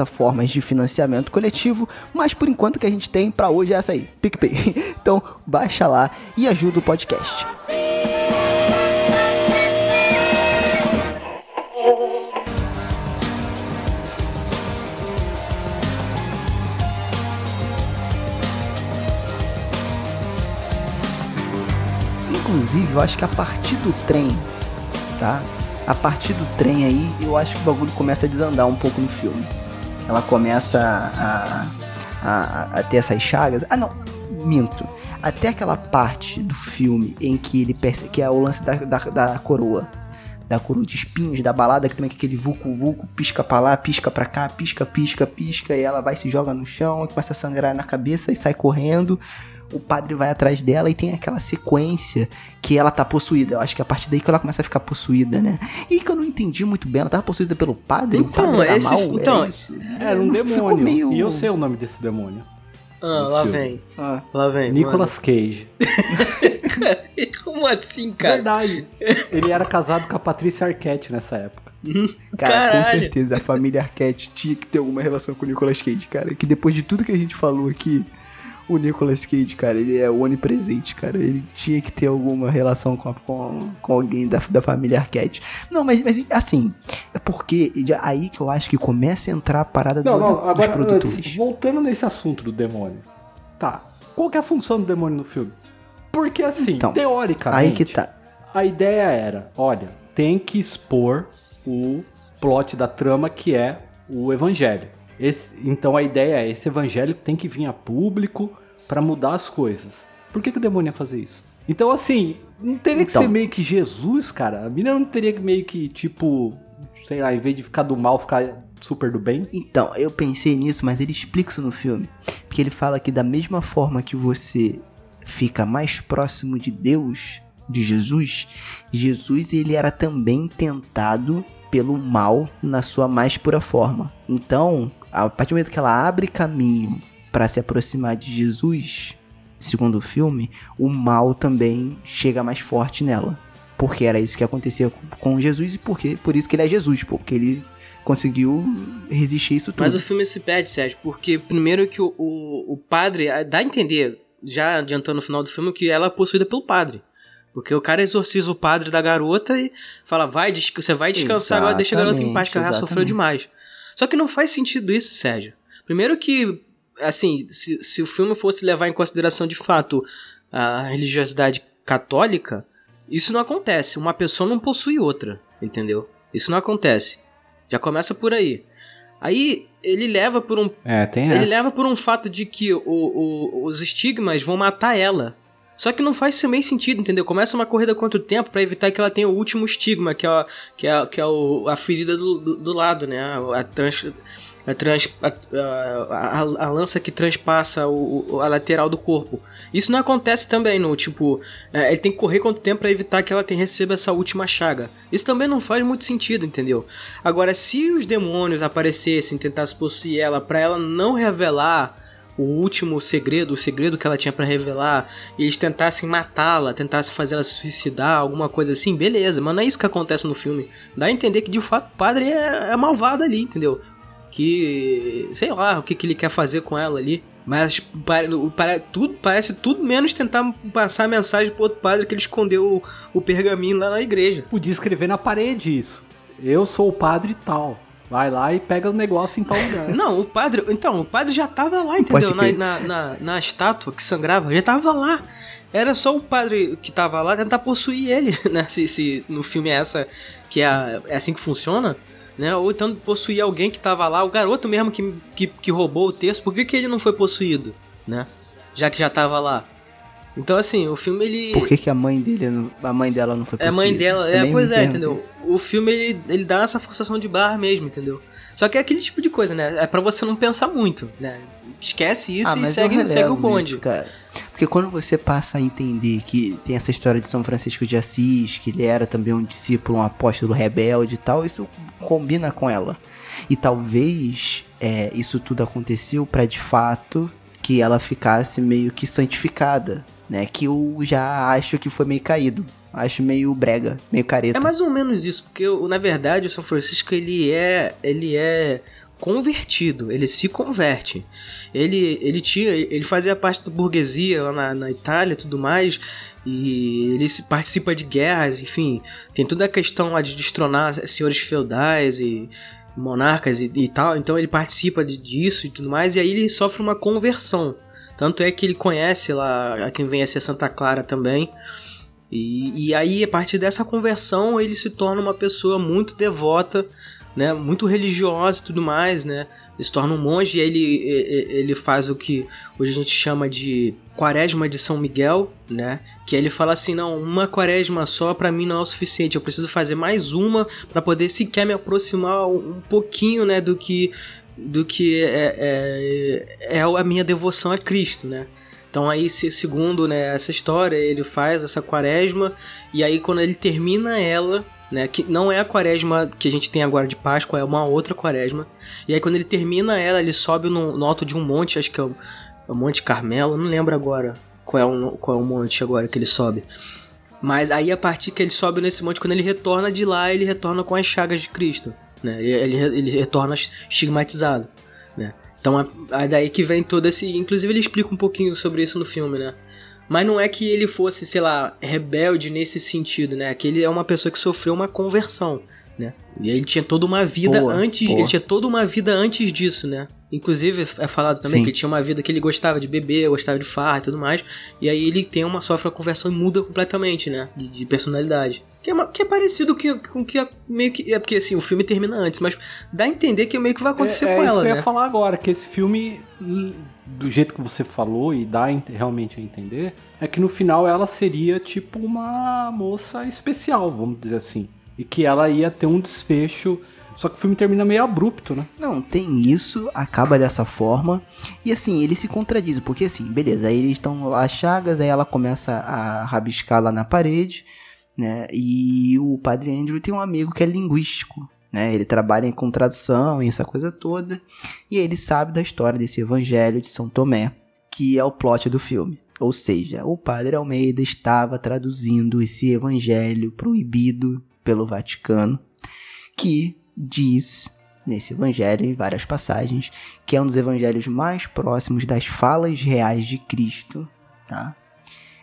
plataformas de financiamento coletivo, mas por enquanto que a gente tem para hoje é essa aí, PicPay. Então, baixa lá e ajuda o podcast. Inclusive, eu acho que a partir do trem, tá? A partir do trem aí, eu acho que o bagulho começa a desandar um pouco no filme. Ela começa a, a, a ter essas chagas. Ah, não, minto. Até aquela parte do filme em que ele percebe que é o lance da, da, da coroa. Da coroa de espinhos, da balada, que também é aquele vulco-vulco, pisca pra lá, pisca pra cá, pisca, pisca, pisca, e ela vai se joga no chão, começa a sangrar na cabeça e sai correndo o padre vai atrás dela e tem aquela sequência que ela tá possuída. Eu acho que é a partir daí que ela começa a ficar possuída, né? E que eu não entendi muito bem, ela tava possuída pelo padre? Então, o padre era esse- mal? então, era isso? Era um Não ficou demônio. meio- E eu sei o nome desse demônio. Ah, lá filme. vem. Ah, Lá vem. Nicolas Cage. mano. Como assim, cara? Verdade. Ele era casado com a Patrícia Arquette nessa época. cara, com Caralho. certeza a família Arquette tinha que ter alguma relação com o Nicolas Cage, cara. Que depois de tudo que a gente falou aqui, o Nicolas Cage, cara, ele é onipresente, cara. Ele tinha que ter alguma relação com, a- com, com alguém da, da família Arquette. Não, mas, mas assim, é porque já- aí que eu acho que começa a entrar a parada Não, do- não, dos agora, produtores. voltando nesse assunto do demônio. Tá, qual que é a função do demônio no filme? Porque assim, Então, teoricamente, Aí que tá. a ideia era, olha, tem que expor o plot da trama que é o evangelho. Esse- então a ideia é, esse evangelho tem que vir a público pra mudar as coisas. Por que, que o demônio ia fazer isso? Então assim, não teria que Então. ser meio que Jesus, cara? A mina não teria que meio que, tipo, sei lá, em vez de ficar do mal, ficar super do bem? Então, eu pensei nisso, mas ele explica isso no filme. Porque ele fala que da mesma forma que você fica mais próximo de Deus, de Jesus, Jesus ele era também tentado pelo mal na sua mais pura forma. Então, a partir do momento que ela abre caminho para se aproximar de Jesus, segundo o filme, o mal também chega mais forte nela. Porque era isso que acontecia com- Jesus e porque, por isso que ele é Jesus, porque ele conseguiu resistir isso tudo. Mas o filme se perde, Sérgio, porque primeiro que o, o, o padre ah, dá a entender, já adiantando no final do filme, que ela é possuída pelo padre. Porque o cara exorciza o padre da garota e fala, vai, você vai descansar agora, deixa a garota em paz, que ela sofreu demais. Só que não faz sentido isso, Sérgio. Primeiro que, assim, se, se o filme fosse levar em consideração de fato a religiosidade católica, isso não acontece. Uma pessoa não possui outra, entendeu? Isso não acontece. Já começa por aí. Aí ele leva por um É, tem ele essa. leva por um fato de que o- o- os estigmas vão matar ela. Só que não faz também sentido, entendeu? Começa uma corrida contra o tempo pra evitar que ela tenha o último estigma, que é, a- que é, a- que é o- a ferida do, do, do lado, né? A, trans, a, trans, a, a- a- lança que transpassa o, a lateral do corpo. Isso não acontece também, no tipo, é, ele tem que correr contra o tempo pra evitar que ela tenha, receba essa última chaga. Isso também não faz muito sentido, entendeu? Agora, se os demônios aparecessem, tentassem possuir ela, pra ela não revelar o último segredo, o segredo que ela tinha pra revelar, e eles tentassem matá-la, tentassem fazer ela se suicidar, alguma coisa assim, beleza, mas não é isso que acontece no filme. Dá a entender que de fato o padre é, é malvado ali, entendeu? Que. sei lá o que, que ele quer fazer com ela ali. Mas o- pare- tudo, parece tudo menos tentar passar a mensagem pro outro padre que ele escondeu o, o pergaminho lá na igreja. Podia escrever na parede isso. Eu sou o padre tal. Vai lá e pega o negócio em tal lugar. Não, o padre. Então, o padre já tava lá, entendeu? Na, na, na, na estátua que sangrava, já tava lá. Era só o padre que tava lá tentar possuir ele, né? Se, se no filme é essa que é, é assim que funciona, né? Ou então possuir alguém que tava lá, o garoto mesmo que, que, que roubou o texto, por que, que ele não foi possuído, né? Já que já tava lá. Então, assim, o filme ele. Por que, que a mãe dele, não- a mãe dela não foi É a mãe possuída? dela, é, pois é, entendeu? O filme ele, ele dá essa forçação de barra mesmo, entendeu? Só que é aquele tipo de coisa, né? É pra você não pensar muito, né? Esquece isso Ah, e segue, segue o bonde. isso, cara. Porque quando você passa a entender que tem essa história de São Francisco de Assis, que ele era também um discípulo, um apóstolo rebelde e tal, isso combina com ela. E talvez é, isso tudo aconteceu pra de fato que ela ficasse meio que santificada, né? Que eu já acho que foi meio caído. Acho meio brega, meio careta. É mais ou menos isso, porque na verdade o São Francisco ele é ele é convertido, ele se converte. Ele ele tinha ele fazia parte da burguesia lá na, na Itália e tudo mais. E ele se- participa de guerras, enfim, tem toda a questão lá de destronar senhores feudais e monarcas e, e tal. Então ele participa de- disso e tudo mais. E aí ele sofre uma conversão. Tanto é que ele conhece lá a quem vem a ser Santa Clara também. E, e aí, a partir dessa conversão, ele se torna uma pessoa muito devota, né? Muito religiosa e tudo mais, né? Ele se torna um monge e ele, ele faz o que hoje a gente chama de quaresma de São Miguel, né? Que ele fala assim, não, uma quaresma só para mim não é o suficiente, eu preciso fazer mais uma para poder sequer me aproximar um pouquinho, né, do que do que é, é, é a minha devoção a Cristo, né? Então aí, segundo né, essa história, ele faz essa quaresma e aí quando ele termina ela, né, que não é a quaresma que a gente tem agora de Páscoa, é uma outra quaresma. E aí quando ele termina ela, ele sobe no, no alto de um monte, acho que é o, é o Monte Carmelo, não lembro agora qual é, o, qual é o monte agora que ele sobe. Mas aí a partir que ele sobe nesse monte, quando ele retorna de lá, ele retorna com as chagas de Cristo. Né? Ele, ele, ele retorna estigmatizado. Né? Então é, é daí que vem todo esse. Inclusive ele explica um pouquinho sobre isso no filme, né? Mas não é que ele fosse, sei lá, rebelde nesse sentido, né? Que ele é uma pessoa que sofreu uma conversão, né? E ele tinha toda uma vida boa, antes. Boa. Ele tinha toda uma vida antes disso, né? Inclusive, é falado também Sim. que ele tinha uma vida que ele gostava de beber, gostava de farra e tudo mais. E aí ele tem uma, sofre uma conversão e muda completamente, né? De, de personalidade. Que é, uma, que é parecido que, com que é meio que. É porque assim, o filme termina antes, mas dá a entender que meio que vai acontecer é, com é ela, isso né? Eu ia falar agora, que esse filme, do jeito que você falou e dá realmente a entender, é que no final ela seria tipo uma moça especial, vamos dizer assim. E que ela ia ter um desfecho só que o filme termina meio abrupto, né? Não, tem isso, acaba dessa forma. E assim, ele se contradiz, porque assim, beleza, aí eles estão lá chagas, aí ela começa a rabiscar lá na parede, né? E o padre Andrew tem um amigo que é linguístico, né? Ele trabalha com tradução e essa coisa toda. E ele sabe da história desse evangelho de São Tomé, que é o plot do filme. Ou seja, o padre Almeida estava traduzindo esse evangelho proibido pelo Vaticano, que diz nesse evangelho, em várias passagens, que é um dos evangelhos mais próximos das falas reais de Cristo, tá?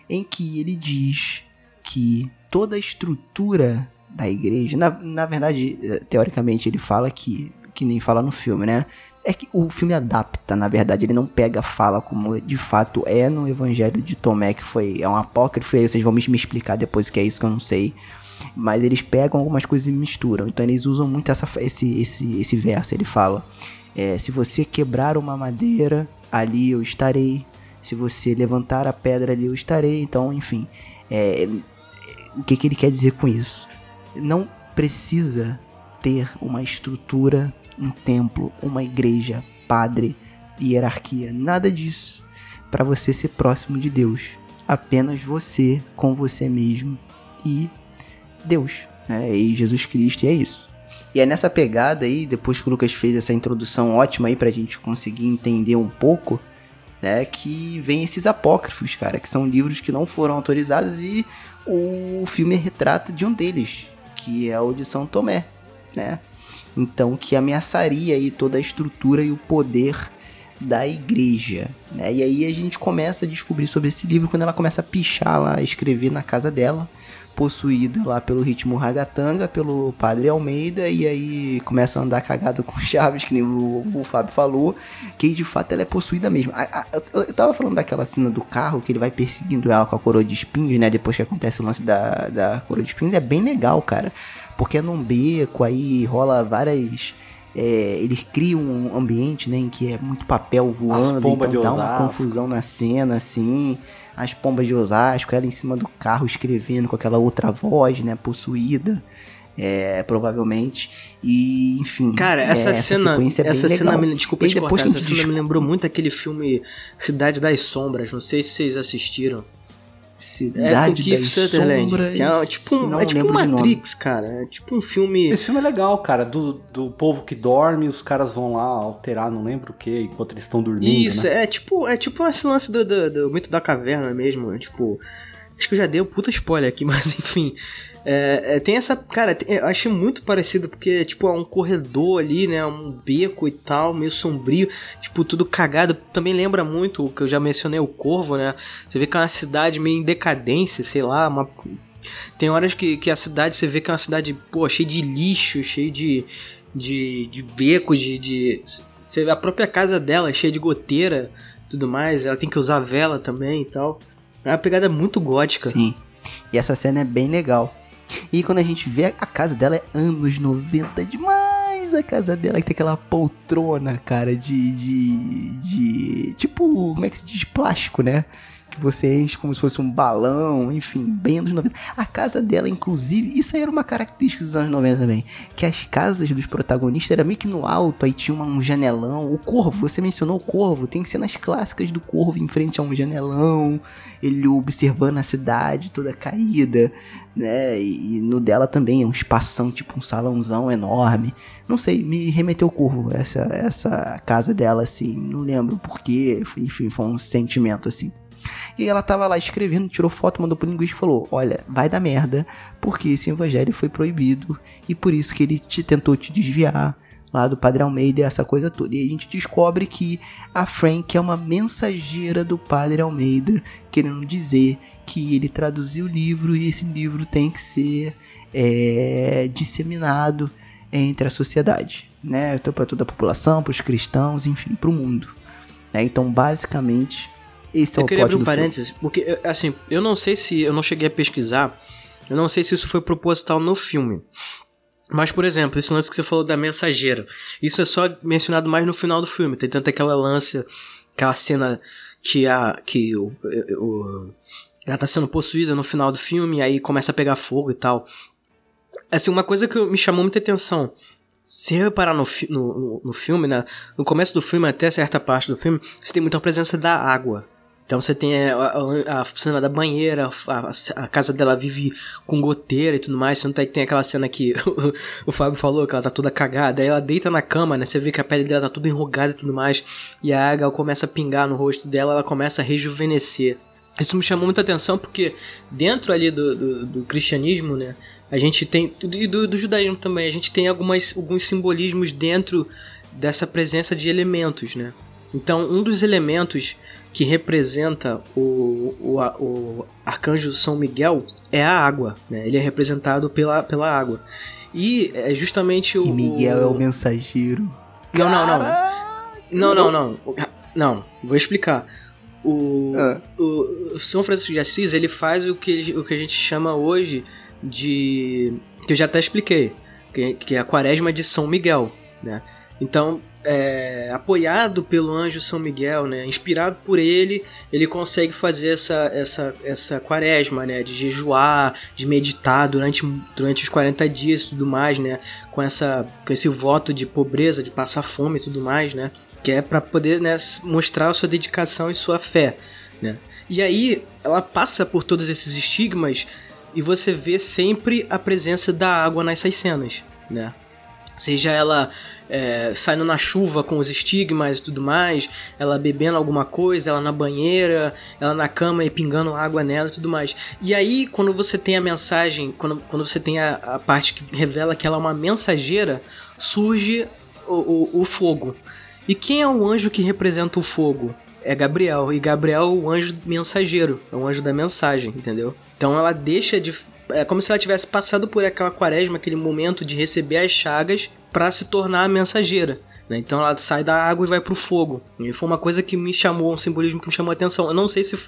Em que ele diz que toda a estrutura da igreja, na, na verdade, teoricamente ele fala que, que nem fala no filme, né? É que o filme adapta, na verdade, ele não pega a fala como de fato é no evangelho de Tomé, que foi é um apócrifo, e aí vocês vão me explicar depois que é isso que eu não sei mas eles pegam algumas coisas e misturam. Então eles usam muito essa, esse, esse, esse verso. Ele fala: é, Se você quebrar uma madeira, ali eu estarei. Se você levantar a pedra, ali eu estarei. Então, enfim, é, o que, que ele quer dizer com isso? Não precisa ter uma estrutura, um templo, uma igreja, padre, hierarquia, nada disso para você ser próximo de Deus. Apenas você com você mesmo e Deus, né? E Jesus Cristo, e é isso. E é nessa pegada aí, depois que o Lucas fez essa introdução ótima aí pra gente conseguir entender um pouco, né, que vem esses apócrifos, cara, que são livros que não foram autorizados e o filme retrata de um deles, que é o de São Tomé, né? Então, que ameaçaria aí toda a estrutura e o poder da igreja, né? E aí a gente começa a descobrir sobre esse livro quando ela começa a pichar lá, a escrever na casa dela, possuída lá pelo ritmo ragatanga, pelo Padre Almeida, e aí começa a andar cagado com Chaves, que nem o, o Fábio falou, que de fato ela é possuída mesmo. A, a, eu, eu tava falando daquela cena do carro, que ele vai perseguindo ela com a coroa de espinhos, né, depois que acontece o lance da, da coroa de espinhos, é bem legal, cara, porque é num beco, aí rola várias... É, eles criam um ambiente né, em que é muito papel voando, então dá uma confusão na cena, assim as pombas de Osasco, ela em cima do carro escrevendo com aquela outra voz, né, possuída. É, provavelmente. E, enfim. Cara, essa, é, cena. Essa, é essa cena me, desculpa te cortar, essa cena me lembrou muito aquele filme Cidade das Sombras. Não sei se vocês assistiram. Cidade é, das Sombras. Que é tipo, um, é tipo Matrix, cara. É tipo um filme. Esse filme é legal, cara. Do, do povo que dorme, os caras vão lá alterar, não lembro o que, enquanto eles estão dormindo. Isso, né? é tipo, é tipo esse lance do, do, do mito da caverna mesmo. É, tipo. Acho que eu já dei um puta spoiler aqui, mas enfim. É, é, tem essa. Cara, eu achei muito parecido, porque, tipo, é um corredor ali, né? Um beco e tal, meio sombrio, tipo, tudo cagado. Também lembra muito o que eu já mencionei, o Corvo, né? Você vê que é uma cidade meio em decadência, sei lá, uma. Tem horas que, que a cidade, você vê que é uma cidade, pô, cheia de lixo, cheia de, de, de becos, de, de. Você vê a própria casa dela cheia de goteira tudo mais. Ela tem que usar vela também e tal. É uma pegada muito gótica. Sim. E essa cena é bem legal. E quando a gente vê a casa dela é anos 90 demais. A casa dela que tem aquela poltrona, cara, de. de. de. Tipo, como é que se diz? Plástico, né? Que você enche como se fosse um balão, enfim, bem anos 90. A casa dela, inclusive, isso aí era uma característica dos anos 90 também. Que as casas dos protagonistas era meio que no alto, aí tinha uma- um janelão. O corvo, você mencionou o corvo, tem cenas clássicas do corvo em frente a um janelão, ele observando a cidade toda caída né? E, no dela também é um espação, tipo um salãozão enorme. Não sei, me remeteu o curvo essa essa casa dela assim, não lembro porquê, enfim, foi um sentimento assim. E ela tava lá escrevendo, tirou foto, mandou pro linguista e falou: Olha, vai dar merda, porque esse evangelho foi proibido e por isso que ele te tentou te desviar lá do Padre Almeida e essa coisa toda. E a gente descobre que a Frank é uma mensageira do Padre Almeida, querendo dizer que ele traduziu o livro e esse livro tem que ser é, disseminado entre a sociedade, né? Então para toda a população, para os cristãos, enfim, para o mundo. né? Então basicamente esse é Eu o queria abrir um do filme. parênteses, porque, eu- assim, eu não sei se. Eu não cheguei a pesquisar. Eu não sei se isso foi proposital no filme. Mas, por exemplo, esse lance que você falou da mensageira. Isso é só mencionado mais no final do filme. Tem tanto aquela lance, aquela cena que a. que o. o- ela tá sendo possuída no final do filme, aí começa a pegar fogo e tal. Assim, uma coisa que me chamou muita atenção. Se reparar no, no, no filme, né? No começo do filme, até certa parte do filme, você tem muita presença da água. Então você tem a, a- a cena da banheira, a, a casa dela vive com goteira e tudo mais. Você não tem, tem aquela cena que o, Fábio falou, que ela tá toda cagada. Aí ela deita na cama, né? Você vê que a pele dela tá toda enrugada e tudo mais. E a água começa a pingar no rosto dela, ela começa a rejuvenescer. Isso me chamou muita atenção porque dentro ali do, do, do cristianismo, né? A gente tem. E do, do judaísmo também, a gente tem algumas, alguns simbolismos dentro dessa presença de elementos, né? Então, um dos elementos que representa o, o, o arcanjo São Miguel é a água, né? Ele é representado pela, pela água. E é justamente o. E Miguel é o o- mensageiro. Não, não, não. Não, não, não. Não, vou explicar. O, Ah. o o São Francisco de Assis, ele faz o que, o que a gente chama hoje de... que eu já até expliquei, que, que é a quaresma de São Miguel, né? Então, é, apoiado pelo anjo São Miguel, né? Inspirado por ele, ele consegue fazer essa, essa, essa quaresma, né? De jejuar, de meditar durante, durante os 40 dias e tudo mais, né? Com, essa, com esse voto de pobreza, de passar fome e tudo mais, né? Que é para poder né, mostrar sua dedicação e sua fé, né? E aí, ela passa por todos esses estigmas e você vê sempre a presença da água nessas cenas, né? Seja ela é, saindo na chuva com os estigmas e tudo mais, ela bebendo alguma coisa, ela na banheira, ela na cama e pingando água nela e tudo mais. E aí, quando você tem a mensagem, quando, quando você tem a, a parte que revela que ela é uma mensageira, surge o, o, o fogo. E quem é o anjo que representa o fogo? É Gabriel. E Gabriel é o anjo mensageiro, é o anjo da mensagem, entendeu? Então ela deixa de. É como se ela tivesse passado por aquela quaresma, aquele momento de receber as chagas para se tornar a mensageira. né? Então ela sai da água e vai pro fogo. E foi uma coisa que me chamou, um simbolismo que me chamou a atenção. Eu não sei se.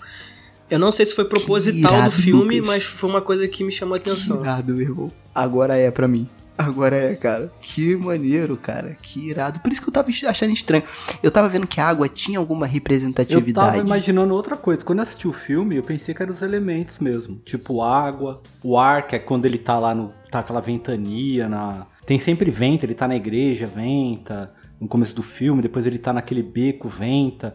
Eu não sei se foi proposital irado, do filme, Lucas. mas foi uma coisa que me chamou a atenção. Irado, meu irmão. Agora é pra mim. Agora é, cara. Que maneiro, cara. Que irado. Por isso que eu tava achando estranho. Eu tava vendo que a água tinha alguma Eu representatividade. tava imaginando outra coisa. Quando eu assisti o filme, eu pensei que eram os elementos mesmo. Tipo água, o ar, que é quando ele tá lá no. tá aquela ventania na. Tem sempre vento, ele tá na igreja, venta. No começo do filme, depois ele tá naquele beco, venta.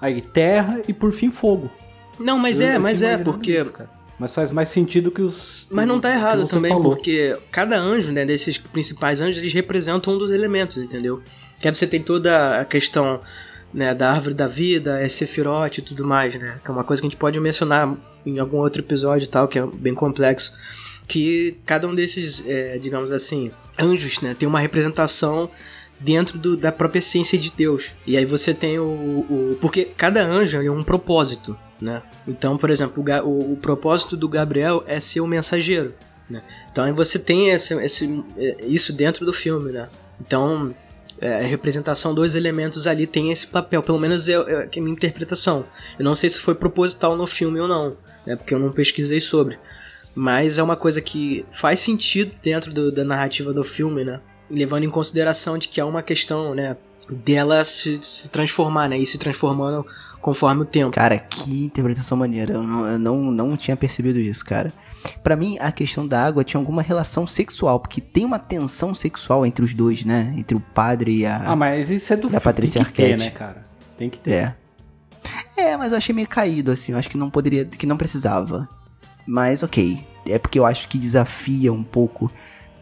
Aí terra e por fim fogo. Não, mas Eu- é, eu mas é, porque isso. Mas faz mais sentido que os. Mas não tá errado também, falou. porque cada anjo, né, desses principais anjos, eles representam um dos elementos, entendeu? Que aí você tem toda a questão né, da árvore da vida, é Sephiroth e tudo mais, né? Que é uma coisa que a gente pode mencionar em algum outro episódio e tal, que é bem complexo. Que cada um desses, é, digamos assim, anjos, né, tem uma representação dentro do- da própria essência de Deus. E aí você tem o. o- porque cada anjo é um propósito, né? Então, por exemplo, o, o- o propósito do Gabriel é ser o mensageiro. Né? Então aí você tem esse, esse- é, isso dentro do filme, né? Então é, a representação dos elementos ali tem esse papel, pelo menos é, é a minha interpretação. Eu não sei se foi proposital no filme ou não, né? Porque eu não pesquisei sobre. Mas é uma coisa que faz sentido dentro do- da narrativa do filme, né? Levando em consideração de que é uma questão, né? Dela se, se transformar, né? E se transformando conforme o tempo. Cara, que interpretação maneira. Eu não, eu não, não tinha percebido isso, cara. Pra mim, a questão da água tinha alguma relação sexual, porque tem uma tensão sexual entre os dois, né? Entre o padre e a. Ah, mas isso é do Da filme. Patrícia Tem que ter, Arquette. né, cara? Tem que ter. É. É, mas eu achei meio caído, assim. Eu acho que não poderia. que não precisava. Mas ok. É porque eu acho que desafia um pouco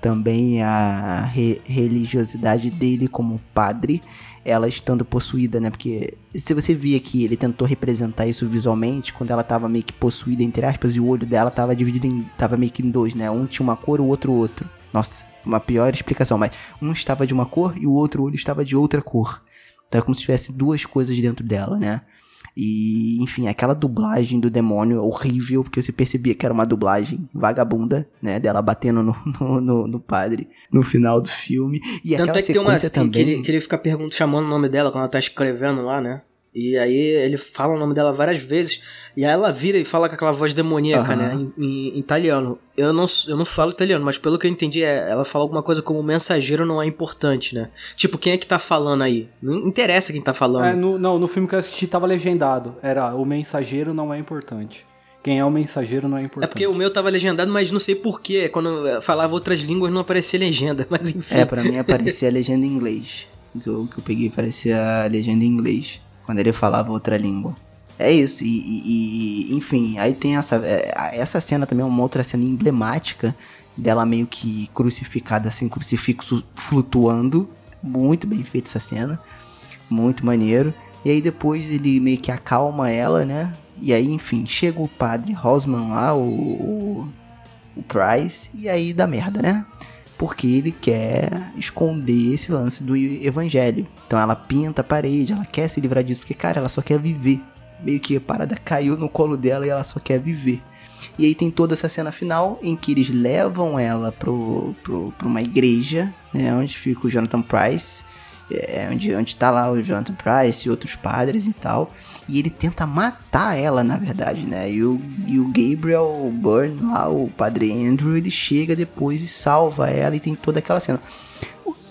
também a re- religiosidade dele como padre. Ela estando possuída, né? Porque se você via que ele tentou representar isso visualmente, quando ela tava meio que possuída, entre aspas, e o olho dela tava dividido em. tava meio que em dois, né? Um tinha uma cor, o outro outro. Nossa, uma pior explicação, mas um estava de uma cor e o outro olho estava de outra cor. Então é como se tivesse duas coisas dentro dela, né? E, enfim, aquela dublagem do demônio horrível, porque você percebia que era uma dublagem vagabunda, né? Dela batendo no, no, no- no padre no final do filme. E Tanto aquela é que tem uma sequência que, também. ele, que ele fica perguntando, chamando o nome dela quando ela tá escrevendo lá, né? E aí ele fala o nome dela várias vezes. E aí ela vira e fala com aquela voz demoníaca, Aham. né? Em, em- em italiano. Eu não, eu não falo italiano, mas pelo que eu entendi, é, ela fala alguma coisa como mensageiro não é importante, né? Tipo, quem é que tá falando aí? Não interessa quem tá falando. É, no, não, no filme que eu assisti tava legendado. Era o mensageiro não é importante. Quem é o mensageiro não é importante. É porque o meu tava legendado, mas não sei porquê. Quando eu falava outras línguas não aparecia legenda. Mas enfim. É, pra mim aparecia a legenda em inglês. O que eu, o que eu peguei parecia a legenda em inglês. Quando ele falava outra língua. É isso, e, e- e, enfim, aí tem essa. é, essa cena também é uma outra cena emblemática dela meio que crucificada, assim, crucifixo flutuando. Muito bem feita essa cena. Muito maneiro. E aí depois ele meio que acalma ela, né? E aí, enfim, chega o padre Rosman lá, o, o, o Price, e aí dá merda, né? Porque ele quer esconder esse lance do evangelho. Então ela pinta a parede, ela quer se livrar disso, porque, cara, ela só quer viver. Meio que a parada caiu no colo dela e ela só quer viver. E aí tem toda essa cena final em que eles levam ela pro, pro, uma igreja, né? Onde fica o Jonathan Price. É, onde, onde tá lá o Jonathan Price e outros padres e tal. E ele tenta matar ela, na verdade, né? E o, e o Gabriel Byrne, lá, o padre Andrew, ele chega depois e salva ela e tem toda aquela cena.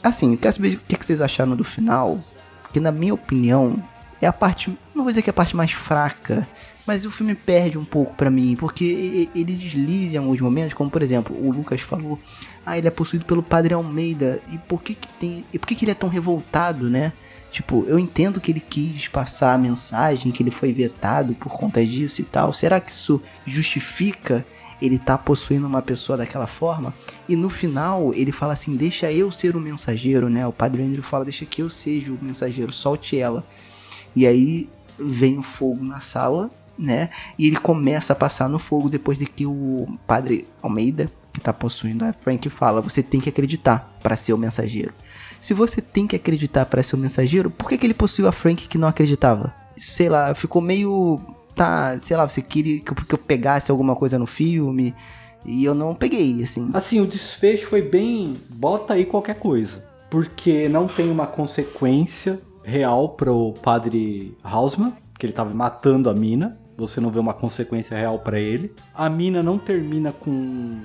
Assim, eu quero saber o que que vocês acharam do final. Porque, na minha opinião, é a parte. Não vou dizer que é a parte mais fraca. Mas o filme perde um pouco pra mim, porque ele desliza em alguns momentos, como por exemplo, o Lucas falou, ah, ele é possuído pelo Padre Almeida, e por que que tem, e por que que ele é tão revoltado, né? Tipo, eu entendo que ele quis passar a mensagem, que ele foi vetado por conta disso e tal. Será que isso justifica ele tá possuindo uma pessoa daquela forma? E no final ele fala assim: "Deixa eu ser o mensageiro", né? O Padre Andrew fala: "Deixa que eu seja o mensageiro, solte ela". E aí vem o fogo na sala, né? E ele começa a passar no fogo depois de que o Padre Almeida, que tá possuindo a Frank, fala: "Você tem que acreditar para ser o mensageiro". Se você tem que acreditar para ser o mensageiro, por que, que ele possuiu a Frank que não acreditava? Sei lá, ficou meio. Tá, sei lá, você queria que eu, que eu pegasse alguma coisa no filme e eu não peguei, assim. Assim, o desfecho foi bem. Bota aí qualquer coisa. Porque não tem uma consequência real pro padre Hausmann, que ele tava matando a mina. Você não vê uma consequência real pra ele. A mina não termina com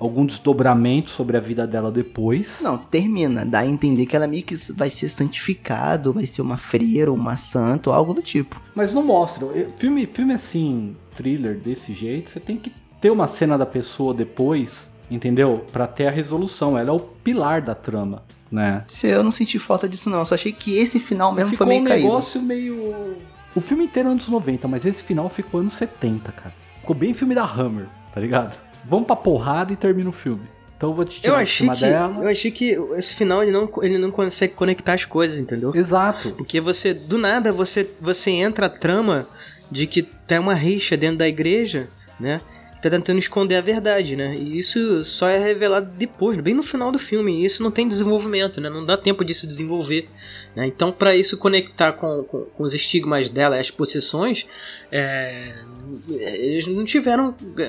algum desdobramento sobre a vida dela depois. Não, termina, dá a entender que ela meio que vai ser santificado, vai ser uma freira, uma santa, algo do tipo. Mas não mostra. Filme, filme assim, thriller desse jeito, você tem que ter uma cena da pessoa depois, entendeu? Pra ter a resolução. Ela é o pilar da trama, né? Se eu não senti falta disso não, eu só achei que esse final mesmo ficou foi meio um caído. negócio meio. O filme inteiro é anos 90, mas esse final ficou anos 70, cara. Ficou bem filme da Hammer, tá ligado? Vamos pra porrada e termina o filme. Então eu vou te tirar Eu de achei, cima que, dela. eu achei que esse final ele não, ele não consegue conectar as coisas, entendeu? Exato. Porque você, do nada, você, você entra a trama de que tem uma rixa dentro da igreja, né? Tá tentando esconder a verdade, né? E isso só é revelado depois, bem no final do filme. E isso não tem desenvolvimento, né? Não dá tempo disso desenvolver. Né? Então, para isso conectar com, com, com os estigmas dela, as possessões, é, eles não tiveram, é,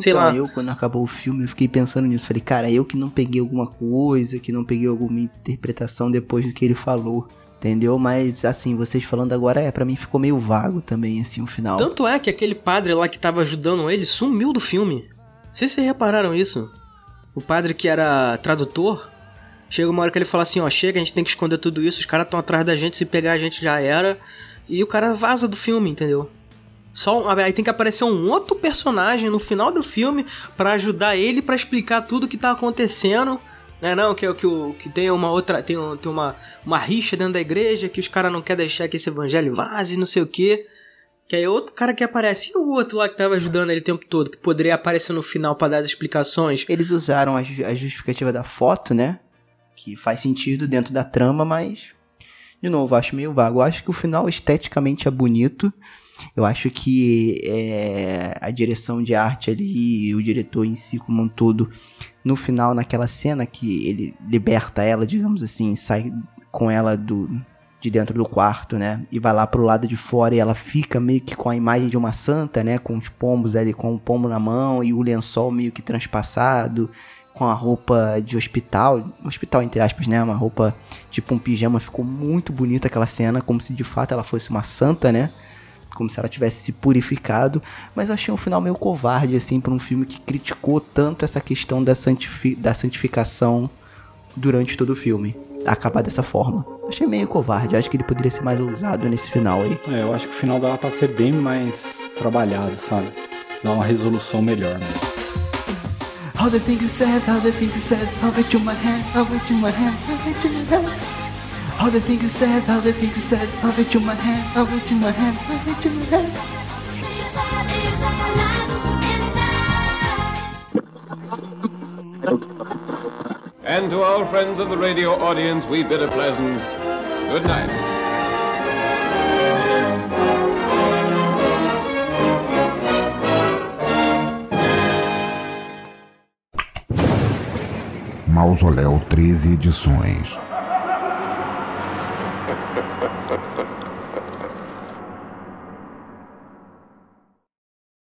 sei então, lá. eu, quando acabou o filme, eu fiquei pensando nisso. Falei, cara, eu que não peguei alguma coisa, que não peguei alguma interpretação depois do que ele falou. Entendeu? Mas, assim, vocês falando agora, é, pra mim ficou meio vago também, assim, o final. Tanto é que aquele padre lá que tava ajudando ele sumiu do filme. sei se vocês repararam isso. O padre que era tradutor, chega uma hora que ele fala assim, ó, chega, a gente tem que esconder tudo isso, os caras estão atrás da gente, se pegar a gente já era. E o cara vaza do filme, entendeu? Só aí tem que aparecer um outro personagem no final do filme pra ajudar ele pra explicar tudo o que tá acontecendo. Né, não, que, é que, que tem uma outra. Tem, um- tem uma, uma rixa dentro da igreja, que os caras não querem deixar que esse evangelho vaze, não sei o que. Que aí é outro cara que aparece. E o outro lá que tava ajudando ele o tempo todo, que poderia aparecer no final pra dar as explicações. Eles usaram a, ju- a justificativa da foto, né? Que faz sentido dentro da trama, mas. De novo, acho meio vago. Acho que o final esteticamente é bonito. Eu acho que é, a direção de arte ali, o diretor em si como um todo, no final, naquela cena que ele liberta ela, digamos assim, sai com ela do, de dentro do quarto, né? E vai lá pro lado de fora e ela fica meio que com a imagem de uma santa, né? Com os pombos ali, com o pombo na mão e o lençol meio que transpassado, com a roupa de hospital, hospital entre aspas, né? Uma roupa tipo um pijama, ficou muito bonita aquela cena, como se de fato ela fosse uma santa, né? Como se ela tivesse se purificado, mas eu achei um final meio covarde, assim, pra um filme que criticou tanto essa questão da, santifi da santificação durante todo o filme. Acabar dessa forma. Achei meio covarde, acho que ele poderia ser mais ousado nesse final aí. É, eu acho que o final dela pra ser bem mais trabalhado, sabe? Dar uma resolução melhor, né? How the thing is said, how the thing is said, how bet you my hand, how bet you my hand, how bet you my hand. How the thing is said, how the thing is said, how bet you my hand, how bet you my hand, how bet you my hand. And to our friends of the radio audience, we bid a pleasant good night. Mausoléu 13 Edições.